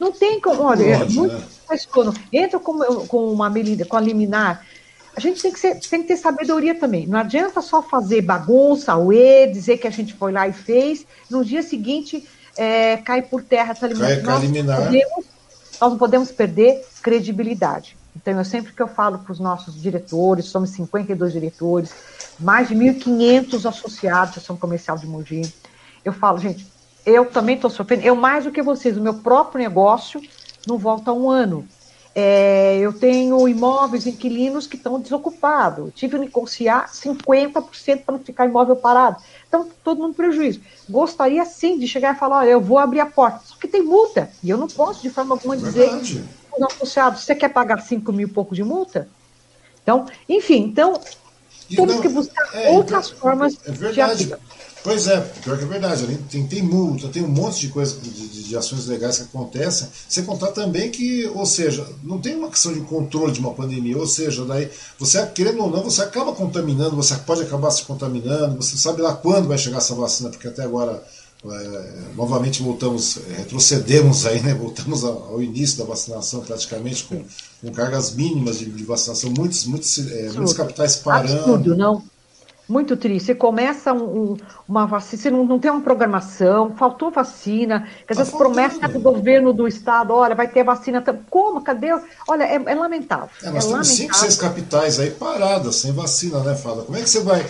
não tem como. Olha, Pode, muito né? entra com, com uma medida, com a liminar. A gente tem que, ser, tem que ter sabedoria também. Não adianta só fazer bagunça, uê, dizer que a gente foi lá e fez. No dia seguinte, é, cai por terra essa liminar. Cai, nós. Podemos, nós não podemos perder credibilidade. Então, eu sempre que eu falo para os nossos diretores, somos 52 diretores, mais de 1.500 associados da ação comercial de Mogi, eu falo, gente, eu também estou sofrendo, eu mais do que vocês, o meu próprio negócio não volta um ano. É, eu tenho imóveis, inquilinos que estão desocupados. Tive que negociar 50% para não ficar imóvel parado. Então, todo mundo prejuízo. Gostaria sim de chegar e falar: olha, eu vou abrir a porta. Só que tem multa. E eu não posso, de forma alguma, dizer para o associado: você quer pagar 5 mil e pouco de multa? Então, enfim, então, temos não, que buscar é, outras é, formas é de Pois é, pior que é verdade. Tem, tem multa, tem um monte de coisas, de, de, ações legais que acontecem. Sem contar também que, ou seja, não tem uma questão de controle de uma pandemia. Ou seja, daí você, querendo ou não, você acaba contaminando, você pode acabar se contaminando, você sabe lá quando vai chegar essa vacina, porque até agora é, novamente voltamos, é, retrocedemos aí, né? Voltamos ao, início da vacinação praticamente com, com cargas mínimas de, de vacinação, muitos, muitos, é, muitos capitais parando. Absurdo, não? Muito triste. Você começa um, um, uma vacina, você não, não, tem uma programação, faltou vacina, dizer, tá promessas do governo do estado, olha, vai ter vacina. Como? Cadê? Olha, é, é lamentável. É, nós é temos lamentável. cinco, seis capitais aí paradas, sem vacina, né, Fala? Como é que você vai.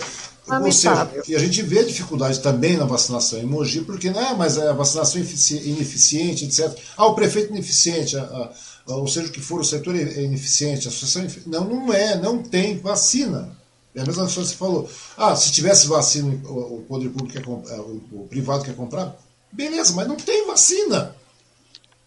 Você, e a gente vê dificuldade também na vacinação em Mogi, porque não é, mas é a vacinação ineficiente, etc. Ah, o prefeito ineficiente, a, a, ou seja, o que for, o setor é ineficiente, a associação. Não, não é, não tem vacina. É a mesma coisa que você falou. Ah, se tivesse vacina, o, poder público quer é, o, o privado quer comprar, beleza, mas não tem vacina.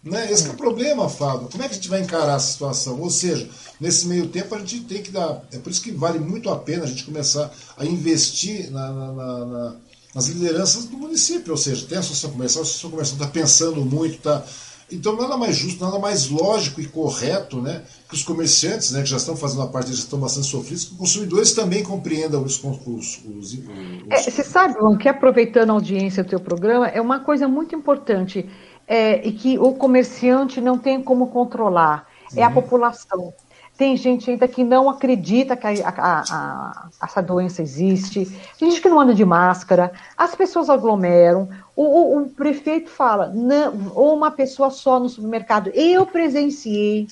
Né? Esse é o problema, Fábio. Como é que a gente vai encarar essa situação? Ou seja, nesse meio tempo a gente tem que dar. É por isso que vale muito a pena a gente começar a investir na, na, na, nas lideranças do município. Ou seja, tem a associação comercial, a associação comercial está pensando muito, está então, nada mais justo, nada mais lógico e correto né, que os comerciantes, né, que já estão fazendo a parte, já estão bastante sofridos, que os consumidores também compreendam os. os, os, os... É, você sabe, João, que aproveitando a audiência do teu programa, é uma coisa muito importante é, e que o comerciante não tem como controlar, é uhum. a população. Tem gente ainda que não acredita que a, a, a, essa doença existe. Tem gente que não anda de máscara. As pessoas aglomeram. O, o, o prefeito fala, não, ou uma pessoa só no supermercado. Eu presenciei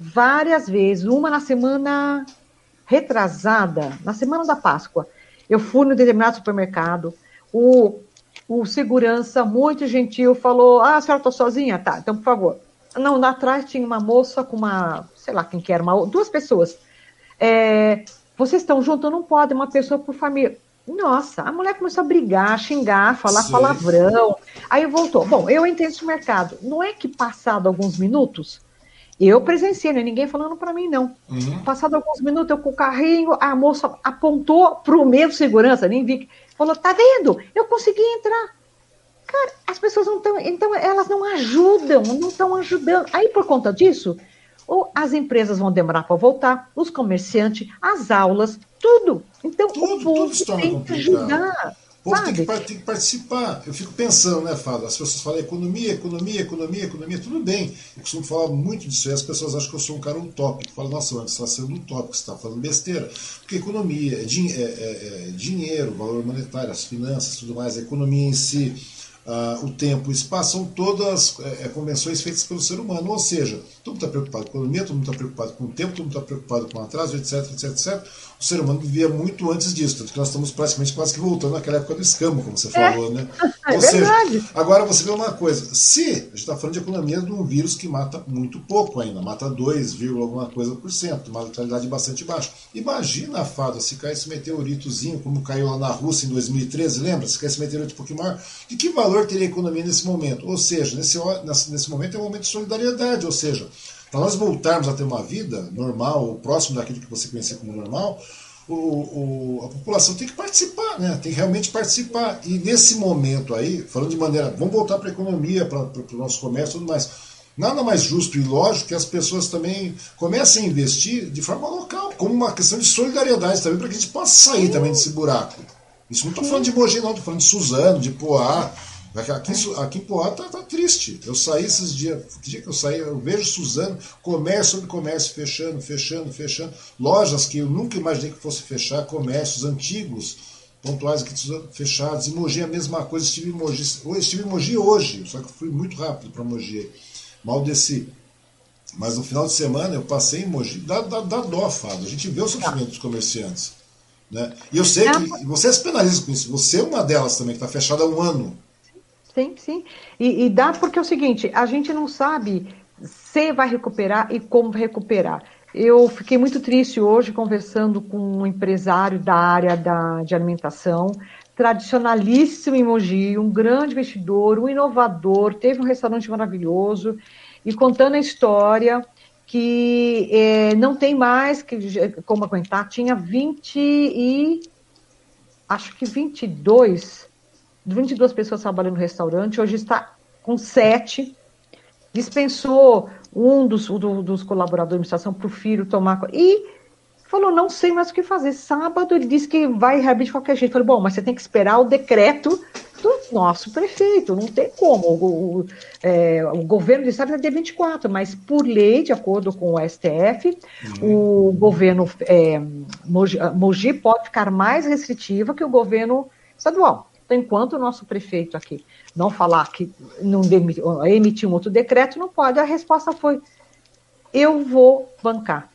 várias vezes, uma na semana retrasada, na semana da Páscoa. Eu fui no determinado supermercado. O, o segurança, muito gentil, falou: Ah, a senhora está sozinha? Tá, então, por favor. Não, lá atrás tinha uma moça com uma sei lá quem quer, uma, duas pessoas. É, vocês estão juntos, não pode, uma pessoa por família. Nossa, a mulher começou a brigar, xingar, falar Sim. palavrão. Aí voltou. Bom, eu entendo esse mercado. Não é que passado alguns minutos, eu presenciei, não é ninguém falando para mim, não. Uhum. Passado alguns minutos, eu com o carrinho, a moça apontou para o meio segurança, nem vi. Falou, tá vendo? Eu consegui entrar. Cara, as pessoas não estão. Então, elas não ajudam, não estão ajudando. Aí, por conta disso, ou as empresas vão demorar para voltar, os comerciantes, as aulas, tudo. Então, tudo, o povo tem que ajudar. O povo tem que, tem que, participar. Eu fico pensando, né, Fábio? As pessoas falam economia, economia, economia, economia, tudo bem. Eu costumo falar muito disso e as pessoas acham que eu sou um cara utópico. Falam, nossa, você está sendo utópico, você está falando besteira. Porque economia é, é, é, é dinheiro, valor monetário, as finanças, tudo mais, a economia em si uh, o tempo, o espaço, são todas é, convenções feitas pelo ser humano. Ou seja, todo mundo está preocupado com a economia, todo mundo está preocupado com o tempo, todo mundo está preocupado com o atraso, etc, etc, etc. o ser humano vivia muito antes disso, tanto que nós estamos praticamente quase que voltando àquela época do escambo, como você é. falou, né? É Ou verdade. seja, agora você vê uma coisa, se a gente está falando de economia de um vírus que mata muito pouco ainda, mata 2, alguma coisa por cento, uma letalidade bastante baixa. Imagina, Fada, se cair esse meteoritozinho, como caiu lá na Rússia em 2013, lembra? Se cair esse meteorito um pouquinho maior, de que valor teria a economia nesse momento? Ou seja, nesse, nesse momento é um momento de solidariedade, ou seja, para nós voltarmos a ter uma vida normal, ou próximo daquilo que você conhecia como normal, o, o, a população tem que participar, né? tem que realmente participar. E nesse momento aí, falando de maneira. Vamos voltar para a economia, para o nosso comércio e tudo mais. Nada mais justo e lógico que as pessoas também comecem a investir de forma local, como uma questão de solidariedade também, para que a gente possa sair também desse buraco. Isso não estou falando de Mogi, não, estou falando de Suzano, de Poá, Aqui, aqui em Poá tá, tá, triste. Eu saí esses dias, que dia que eu saí, eu vejo Suzano, comércio sobre comércio fechando, fechando, fechando. Lojas que eu nunca imaginei que fosse fechar, comércios antigos, pontuais aqui fechados. Em Mogi é a mesma coisa, estive em Mogi, estive em Mogi hoje, só que fui muito rápido para Mogi. Mal desci. Mas no final de semana eu passei em Mogi, dá, dá, dá dó, Fábio. A gente vê o sofrimento dos comerciantes. Né? E eu sei que você se penaliza com isso. Você é uma delas também, que está fechada há um ano. Sim, sim. E, e dá porque é o seguinte, a gente não sabe se vai recuperar e como recuperar. Eu fiquei muito triste hoje conversando com um empresário da área da, de alimentação, tradicionalíssimo em Mogi, um grande investidor, um inovador, teve um restaurante maravilhoso, e contando a história que é, não tem mais que, como aguentar, tinha 20 e acho que 22 22 pessoas trabalhando no restaurante, hoje está com sete. Dispensou um dos, do, dos colaboradores da administração para o filho tomar. E falou: não sei mais o que fazer. Sábado ele disse que vai reabrir de qualquer jeito. Falei: bom, mas você tem que esperar o decreto do nosso prefeito, não tem como. O, o, é, o governo do estado é de 24, mas por lei, de acordo com o STF, uhum. o governo é, Mogi, Mogi pode ficar mais restritiva que o governo estadual. Então, enquanto o nosso prefeito aqui não falar que não emitir um outro decreto, não pode. A resposta foi: eu vou bancar.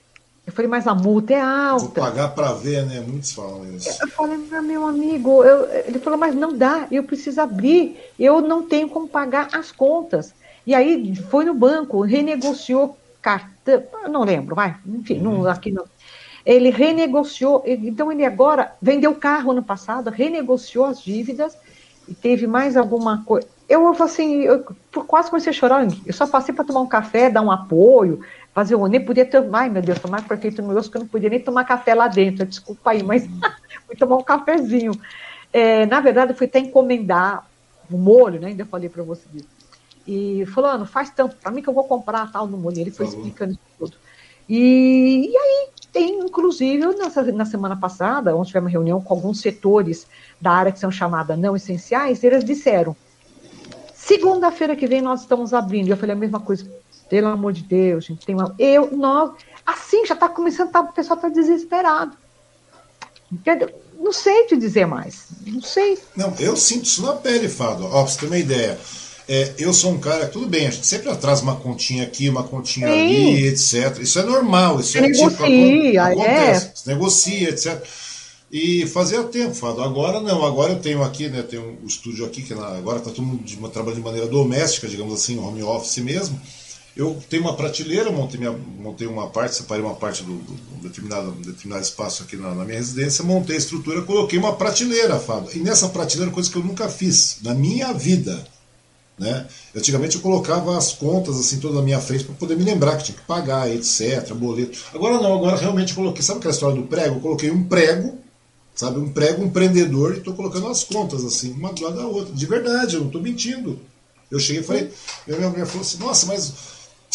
Eu falei, mas a multa é alta. Vou pagar para ver, né? Muitos falam isso. Eu falei, meu amigo, eu, ele falou, mas não dá, eu preciso abrir, eu não tenho como pagar as contas. E aí foi no banco, renegociou cartão, não lembro, vai, enfim, não, uhum. aqui não, ele renegociou, então ele agora vendeu o carro ano passado, renegociou as dívidas e teve mais alguma coisa. Eu, assim, eu quase comecei a chorar. Eu só passei para tomar um café, dar um apoio, fazer um. Nem podia ter. Ai, meu Deus, tomar prefeito no meu que eu não podia nem tomar café lá dentro. Desculpa aí, mas fui tomar um cafezinho. É, na verdade, eu fui até encomendar o molho, né? Ainda falei para você disso. E fulano, faz tanto para mim que eu vou comprar tal no molho. Ele foi explicando isso tudo. E, e aí, tem, inclusive, nessa, na semana passada, onde tivemos uma reunião com alguns setores da área que são chamadas não essenciais, eles disseram: segunda-feira que vem nós estamos abrindo. Eu falei a mesma coisa, pelo amor de Deus, gente, tem uma. Eu, nós, assim, já está começando, tá, o pessoal está desesperado. Não sei te dizer mais. Não sei. Não, eu sinto isso na pele, Fado. Ó, pra você ter uma ideia. É, eu sou um cara, tudo bem, a gente sempre atrasa uma continha aqui, uma continha Sim. ali, etc. Isso é normal, isso é tipo, negocia, acontece, é. negocia, etc. E fazia tempo, Fado. Agora não, agora eu tenho aqui, né? Tenho um estúdio aqui, que agora está todo mundo de, trabalhando de maneira doméstica, digamos assim, home office mesmo. Eu tenho uma prateleira, montei, minha, montei uma parte, separei uma parte do, do, do determinado, determinado espaço aqui na, na, minha residência, montei a estrutura, coloquei uma prateleira, Fábio. E nessa prateleira, coisa que eu nunca fiz na minha vida. Né? Antigamente eu colocava as contas assim toda na minha frente para poder me lembrar que tinha que pagar, etc, boleto. Agora não, agora realmente coloquei, sabe aquela história do prego? Eu coloquei um prego, sabe, um prego, um prendedor e estou colocando as contas assim, uma do lado da outra. De verdade, eu não estou mentindo. Eu cheguei e falei, minha mulher falou assim, nossa, mas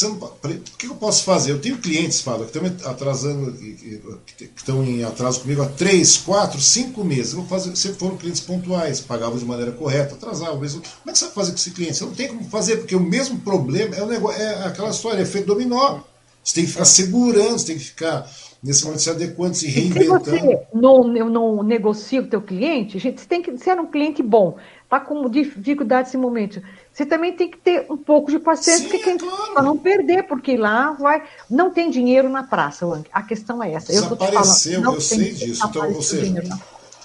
o que eu posso fazer? Eu tenho clientes, Fábio, que estão atrasando, que estão em atraso comigo há três, quatro, cinco meses. Eu vou fazer, se foram clientes pontuais, pagavam de maneira correta, atrasavam. Mesmo. Como é que você vai fazer com esse cliente? Você não tem como fazer, porque o mesmo problema é, o negócio, é aquela história, é efeito dominó. Você tem que ficar segurando, você tem que ficar nesse momento se adequando, se reinventando. se você não, não negocia o teu cliente, gente, você tem que ser um cliente bom, está com dificuldade nesse momento. Você também tem que ter um pouco de paciência Sim, é claro. para não perder, porque lá vai. Não tem dinheiro na praça, Wang. A questão é essa. Eu Desapareceu, eu sei disso. Então, ou seja,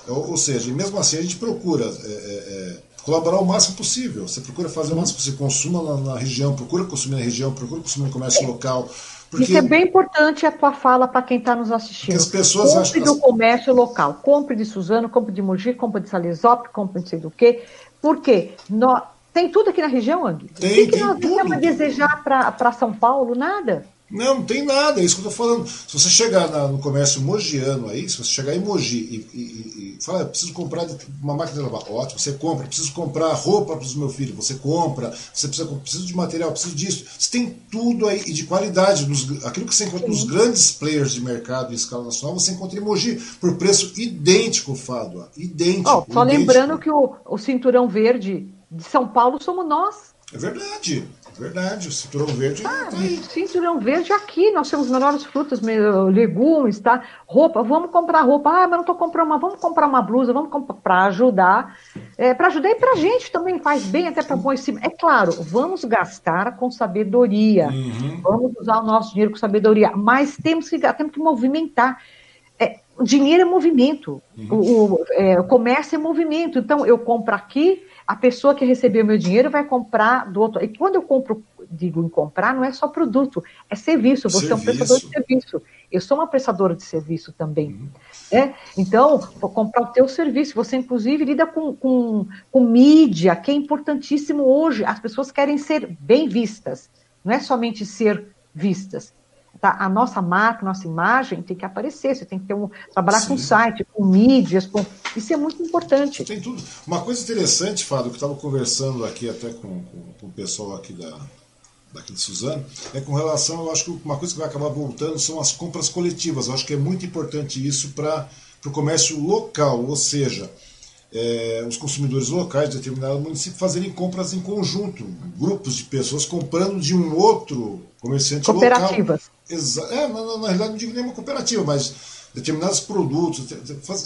ou, ou, seja, mesmo assim a gente procura. É, é, é colaborar o máximo possível. Você procura fazer o máximo possível. Consuma na, na região, procura consumir na região, procura consumir no comércio local. Porque... Isso é bem importante a tua fala para quem está nos assistindo. as pessoas compre acham... do comércio local. Compre de Suzano, compre de Mogi, compre de Salesop, compre de sei do quê. Por quê? Nós... Tem tudo aqui na região, Ang? Tem, o que, que nós vamos desejar para São Paulo? Nada. Não, não tem nada, é isso que eu estou falando. Se você chegar na, no comércio mogiano aí, se você chegar em Mogi e, e, e falar, eu preciso comprar uma máquina de lavar, ótimo, você compra, preciso comprar roupa para os meus filhos, você compra, você precisa, preciso de material, preciso disso. Você tem tudo aí, e de qualidade. Nos, aquilo que você encontra nos grandes players de mercado em escala nacional, você encontra em Mogi, por preço idêntico, Fábio. Idêntico. Oh, só idêntico. lembrando que o, o cinturão verde de São Paulo somos nós. É verdade. Verdade, o cinturão verde ah, tá aí. Cinturão verde aqui, nós temos melhores frutas, legumes, tá? Roupa, vamos comprar roupa. Ah, mas não estou comprando uma, vamos comprar uma blusa, vamos comprar para ajudar. É, para ajudar e para a gente também faz bem, até para bom cima. É claro, vamos gastar com sabedoria. Uhum. Vamos usar o nosso dinheiro com sabedoria, mas temos que, temos que movimentar. É, dinheiro é movimento, uhum. o, o, é, o comércio é movimento. Então, eu compro aqui, a pessoa que recebeu meu dinheiro vai comprar do outro. E quando eu compro, digo em comprar, não é só produto, é serviço. Você serviço. é um prestador de serviço. Eu sou uma prestadora de serviço também. Uhum. Né? Então, vou comprar o teu serviço. Você, inclusive, lida com, com, com mídia, que é importantíssimo hoje. As pessoas querem ser bem vistas, não é somente ser vistas. Tá? A nossa marca, nossa imagem tem que aparecer, você tem que ter um, trabalhar Sim. com site, com mídias, com... isso é muito importante. Tem tudo. Uma coisa interessante, Fábio, que eu estava conversando aqui até com, com, com, o pessoal aqui da, daqui de Suzano, é com relação, eu acho que uma coisa que vai acabar voltando são as compras coletivas. Eu acho que é muito importante isso para o comércio local, ou seja, é, os consumidores locais de determinado município fazerem compras em conjunto, grupos de pessoas comprando de um outro comerciante Cooperativas. local. É, na, na, realidade não digo nenhuma cooperativa, mas determinados produtos,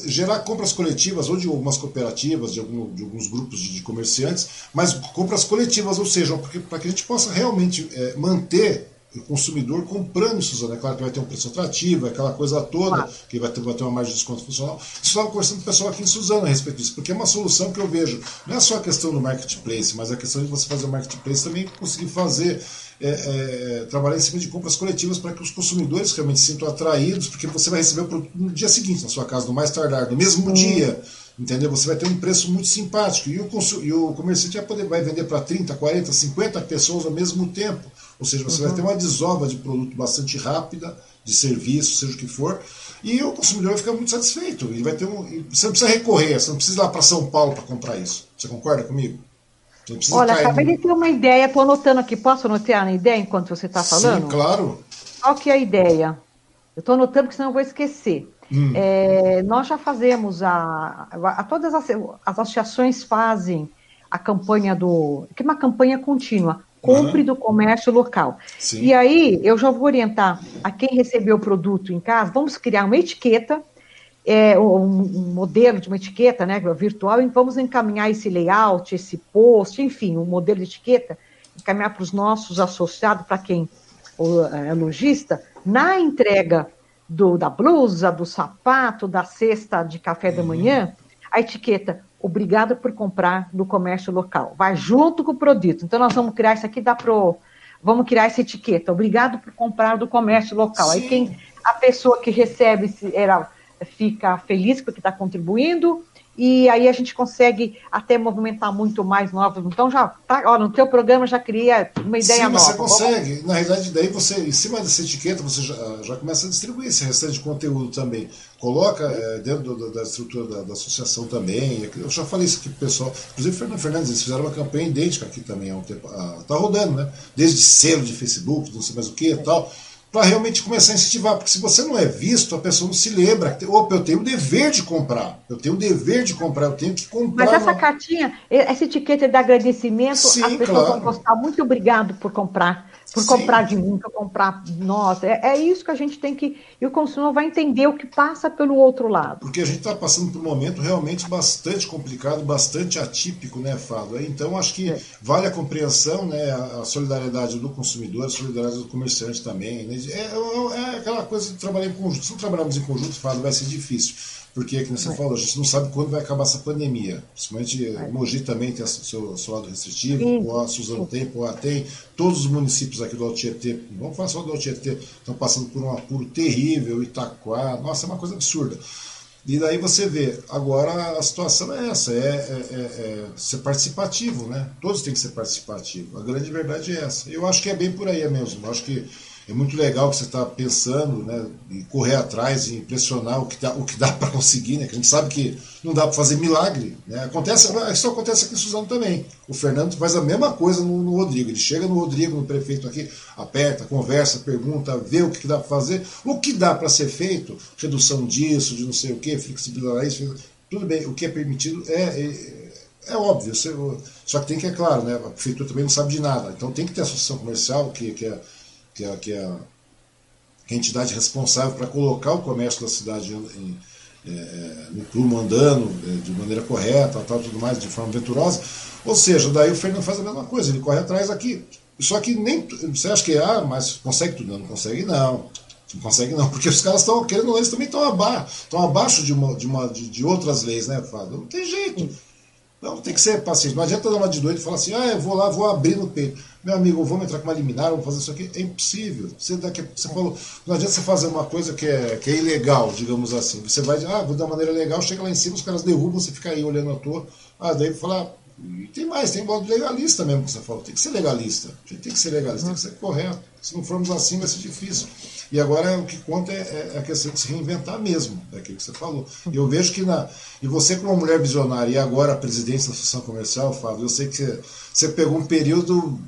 gerar compras coletivas ou de algumas cooperativas, de, algum, de alguns grupos de, de, comerciantes, mas compras coletivas, ou seja, para que a gente possa realmente é, manter o consumidor comprando Suzano. É claro que vai ter um preço atrativo, é aquela coisa toda, ah. que vai ter, vai ter uma margem de desconto funcional. Isso estava conversando com o pessoal aqui em Suzano a respeito disso, porque é uma solução que eu vejo. Não é só a questão do marketplace, mas a questão de você fazer o marketplace também conseguir fazer. É, é, trabalhar em cima de compras coletivas para que os consumidores realmente se sintam atraídos, porque você vai receber o produto no dia seguinte na sua casa, no mais tardar, no mesmo hum. dia entendeu? Você vai ter um preço muito simpático e o, e o comerciante vai, poder, vai vender para 30, 40, 50 pessoas ao mesmo tempo. Ou seja, você uhum. vai ter uma desova de produto bastante rápida, de serviço, seja o que for, e o consumidor vai ficar muito satisfeito. Ele vai ter um, você não precisa recorrer, você não precisa ir lá para São Paulo para comprar isso. Você concorda comigo? Olha, acabei no... de ter uma ideia, estou anotando aqui. Posso anotar a ideia enquanto você está falando? Sim, claro. Qual que é a ideia? Eu estou anotando, porque senão eu vou esquecer. Hum. É, nós já fazemos a, a, todas as, as associações fazem a campanha do que é uma campanha contínua compre uhum. do comércio local. Sim. E aí eu já vou orientar a quem recebeu o produto em casa, vamos criar uma etiqueta, é, um, um, modelo de uma etiqueta né, virtual, e vamos encaminhar esse layout, esse post, enfim, um modelo de etiqueta, encaminhar para os nossos associados, para quem é lojista, na entrega do, da blusa, do sapato, da cesta de café da manhã, a etiqueta obrigada por comprar no comércio local. Vai junto com o produto. Então, nós vamos criar isso aqui, dá pro. Vamos criar essa etiqueta. Obrigado por comprar do comércio local. Sim. Aí quem a pessoa que recebe ela fica feliz porque está contribuindo e aí a gente consegue até movimentar muito mais novos. Então já tá, ó, no teu programa já cria uma ideia Sim, nova. Você consegue. Vamos... Na realidade, daí você, em cima dessa etiqueta, você já, já começa a distribuir esse restante de conteúdo também. Coloca é, dentro do, da estrutura da, da, associação também. Eu já falei isso aqui pro pessoal. Inclusive, Fernando Fernandes, eles fizeram uma campanha idêntica aqui também há um tempo. Ah, tá rodando, né? Desde selo de Facebook, não sei mais o que e tal para realmente começar a incentivar. Porque se você não é visto, a pessoa não se lembra. Opa, eu tenho o dever de comprar. Eu tenho o dever de comprar, eu tenho que comprar. Mas essa cartinha, essa etiqueta de agradecimento, Sim, as pessoas claro. vão gostar. Muito obrigado por comprar por Sim. comprar de mim, por comprar. Nossa, é, é, isso que a gente tem que. E o consumidor vai entender o que passa pelo outro lado. Porque a gente está passando por um momento realmente bastante complicado, bastante atípico, né, Fábio? Então, acho que é. vale a compreensão, né, a solidariedade do consumidor, a solidariedade do comerciante também. Né? É, é, é aquela coisa de trabalhar em conjunto. Se não trabalharmos em conjunto, Fábio, vai ser difícil. Porque, como você é. falou, a gente não sabe quando vai acabar essa pandemia. Principalmente é. Mogi também tem seu, seu lado restritivo, Sim. o Suzano tem, o tem. Todos os municípios aqui do Alto Tietê, vamos falar só do Alto Tietê, estão passando por um apuro terrível, Itaquá, nossa, é uma coisa absurda. E daí você vê, agora a situação é essa, é, é, é, é, ser participativo, né? Todos têm que ser participativos. A grande verdade é essa. Eu acho que é bem por aí mesmo. Eu acho que é muito legal que você está pensando, né, em correr atrás, e impressionar o que dá, o que dá para conseguir, né, que a gente sabe que não dá para fazer milagre. Né, acontece, isso acontece aqui em Suzano também. O Fernando faz a mesma coisa no, no, Rodrigo. Ele chega no Rodrigo, no prefeito aqui, aperta, conversa, pergunta, vê o que, que dá para fazer. O que dá para ser feito, redução disso, de não sei o que, flexibilidade, isso, tudo bem, o que é permitido é, é, é óbvio. Só que tem que, é claro, né, a prefeitura também não sabe de nada. Então tem que ter associação comercial, que, que é que é, é a, que é a entidade responsável para colocar o comércio da cidade em, é, no prumo andando é, de maneira correta, tal, tudo mais, de forma venturosa. Ou seja, daí o Fernando faz a mesma coisa, ele corre atrás aqui. Só que nem. Você acha que, ah, mas consegue tudo? Não, não consegue não. Não consegue não, porque os caras estão, querendo, eles também estão abaixo, estão abaixo de, uma, de, uma, de, de outras leis, né, Fábio? Não tem jeito. Não, tem que ser paciente. Não adianta dar uma de doido e falar assim, ah, eu vou lá, vou abrir no peito. Meu amigo, vamos entrar com uma liminar, vamos fazer isso aqui. É impossível. Você, daqui, você falou, não adianta você fazer uma coisa que é, que é ilegal, digamos assim. Você vai, ah, vou dar maneira legal, chega lá em cima, os caras derrubam, você fica aí olhando a toa. Ah, daí falar. E tem mais, tem modo legalista mesmo que você falou. Tem que ser legalista. A gente tem que ser legalista, tem que ser correto. Se não formos assim, vai ser difícil. E agora o que conta é, é a questão de se reinventar mesmo, é aquilo que você falou. E eu vejo que na. E você, como uma mulher visionária, e agora a presidência da Associação Comercial, Fábio, eu sei que você, você pegou um período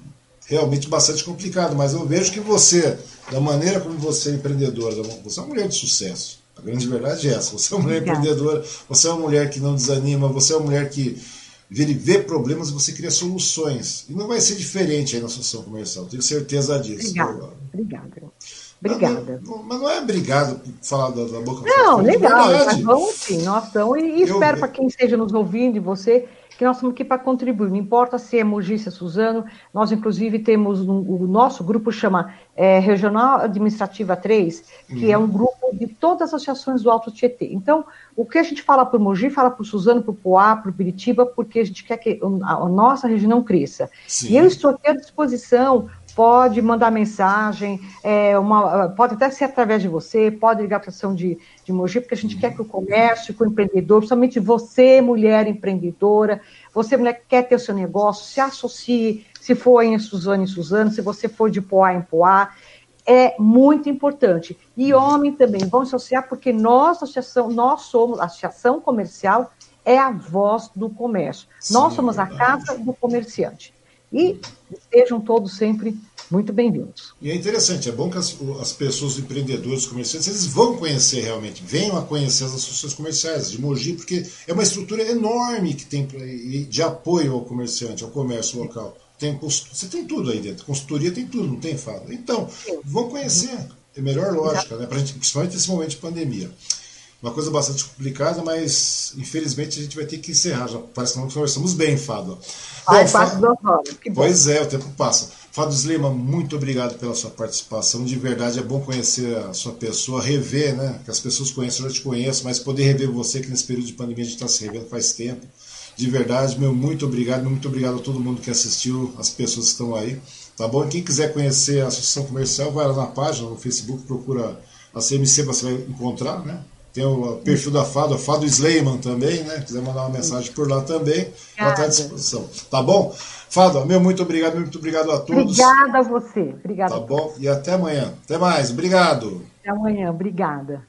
realmente bastante complicado, mas eu vejo que você, da maneira como você é empreendedora, você é uma mulher de sucesso. A grande verdade é essa. Você é uma mulher Obrigada. empreendedora, você é uma mulher que não desanima, você é uma mulher que vê, vê problemas você cria soluções. E não vai ser diferente aí na associação comercial, tenho certeza disso. Obrigada. Obrigada. Obrigada. Mas, mas, não é obrigado por falar da, da boca Não, legal, mas vamos sim, nós estamos. E, e espero para quem esteja nos ouvindo e você que nós estamos aqui para contribuir. Não importa se é Mogi, se é Suzano, nós inclusive temos um, o nosso grupo chama é, Regional Administrativa 3, que uhum. é um grupo de todas as associações do Alto Tietê. Então, o que a gente fala para o Mogi, fala para o Suzano, para o Poá, para o Biritiba, porque a gente quer que a, a nossa região cresça. Sim. E eu estou aqui à disposição pode mandar mensagem, é, uma, pode até ser através de você, pode ligar para a ação de, de Mogi, porque a gente quer que o comércio, que o empreendedor, principalmente você, mulher empreendedora, você, mulher que quer ter o seu negócio, se associe, se for em Suzano em Suzano, se você for de Poá em Poá, é muito importante. E homem também, vão associar, porque nós, associação, nós somos, a associação comercial é a voz do comércio. Sim, nós somos a casa do comerciante. E sejam todos sempre muito bem-vindos. E é interessante, é bom que as, as pessoas, os empreendedores, os comerciantes, eles vão conhecer realmente, venham a conhecer as associações comerciais de Mogi, porque é uma estrutura enorme que tem de apoio ao comerciante, ao comércio local. Tem, você tem tudo aí dentro, consultoria tem tudo, não tem fada. Então, vão conhecer, é melhor lógica, né, pra gente, principalmente nesse momento de pandemia. Uma coisa bastante complicada, mas infelizmente a gente vai ter que encerrar. Já parece que nós conversamos bem, Fado. Ai, Bom, Fado, Pois é, o tempo passa. Fábio Slima, muito obrigado pela sua participação. De verdade é bom conhecer a sua pessoa, rever, né? Que as pessoas conhecem, eu já te conheço, mas poder rever você, que nesse período de pandemia a gente está se revendo faz tempo. De verdade, meu muito obrigado, muito obrigado a todo mundo que assistiu, as pessoas que estão aí. Tá bom? Quem quiser conhecer a Associação Comercial, vai lá na página, no Facebook, procura a CMC, você vai encontrar, né? Tem o perfil da Fado, Fado Sleiman também, né? Quiser mandar uma mensagem por lá também, ela está à disposição. Tá bom? Fado, meu muito obrigado, muito obrigado a todos. Obrigada a você. Obrigada. Tá bom? E até amanhã. Até mais. Obrigado. Até amanhã. Obrigada.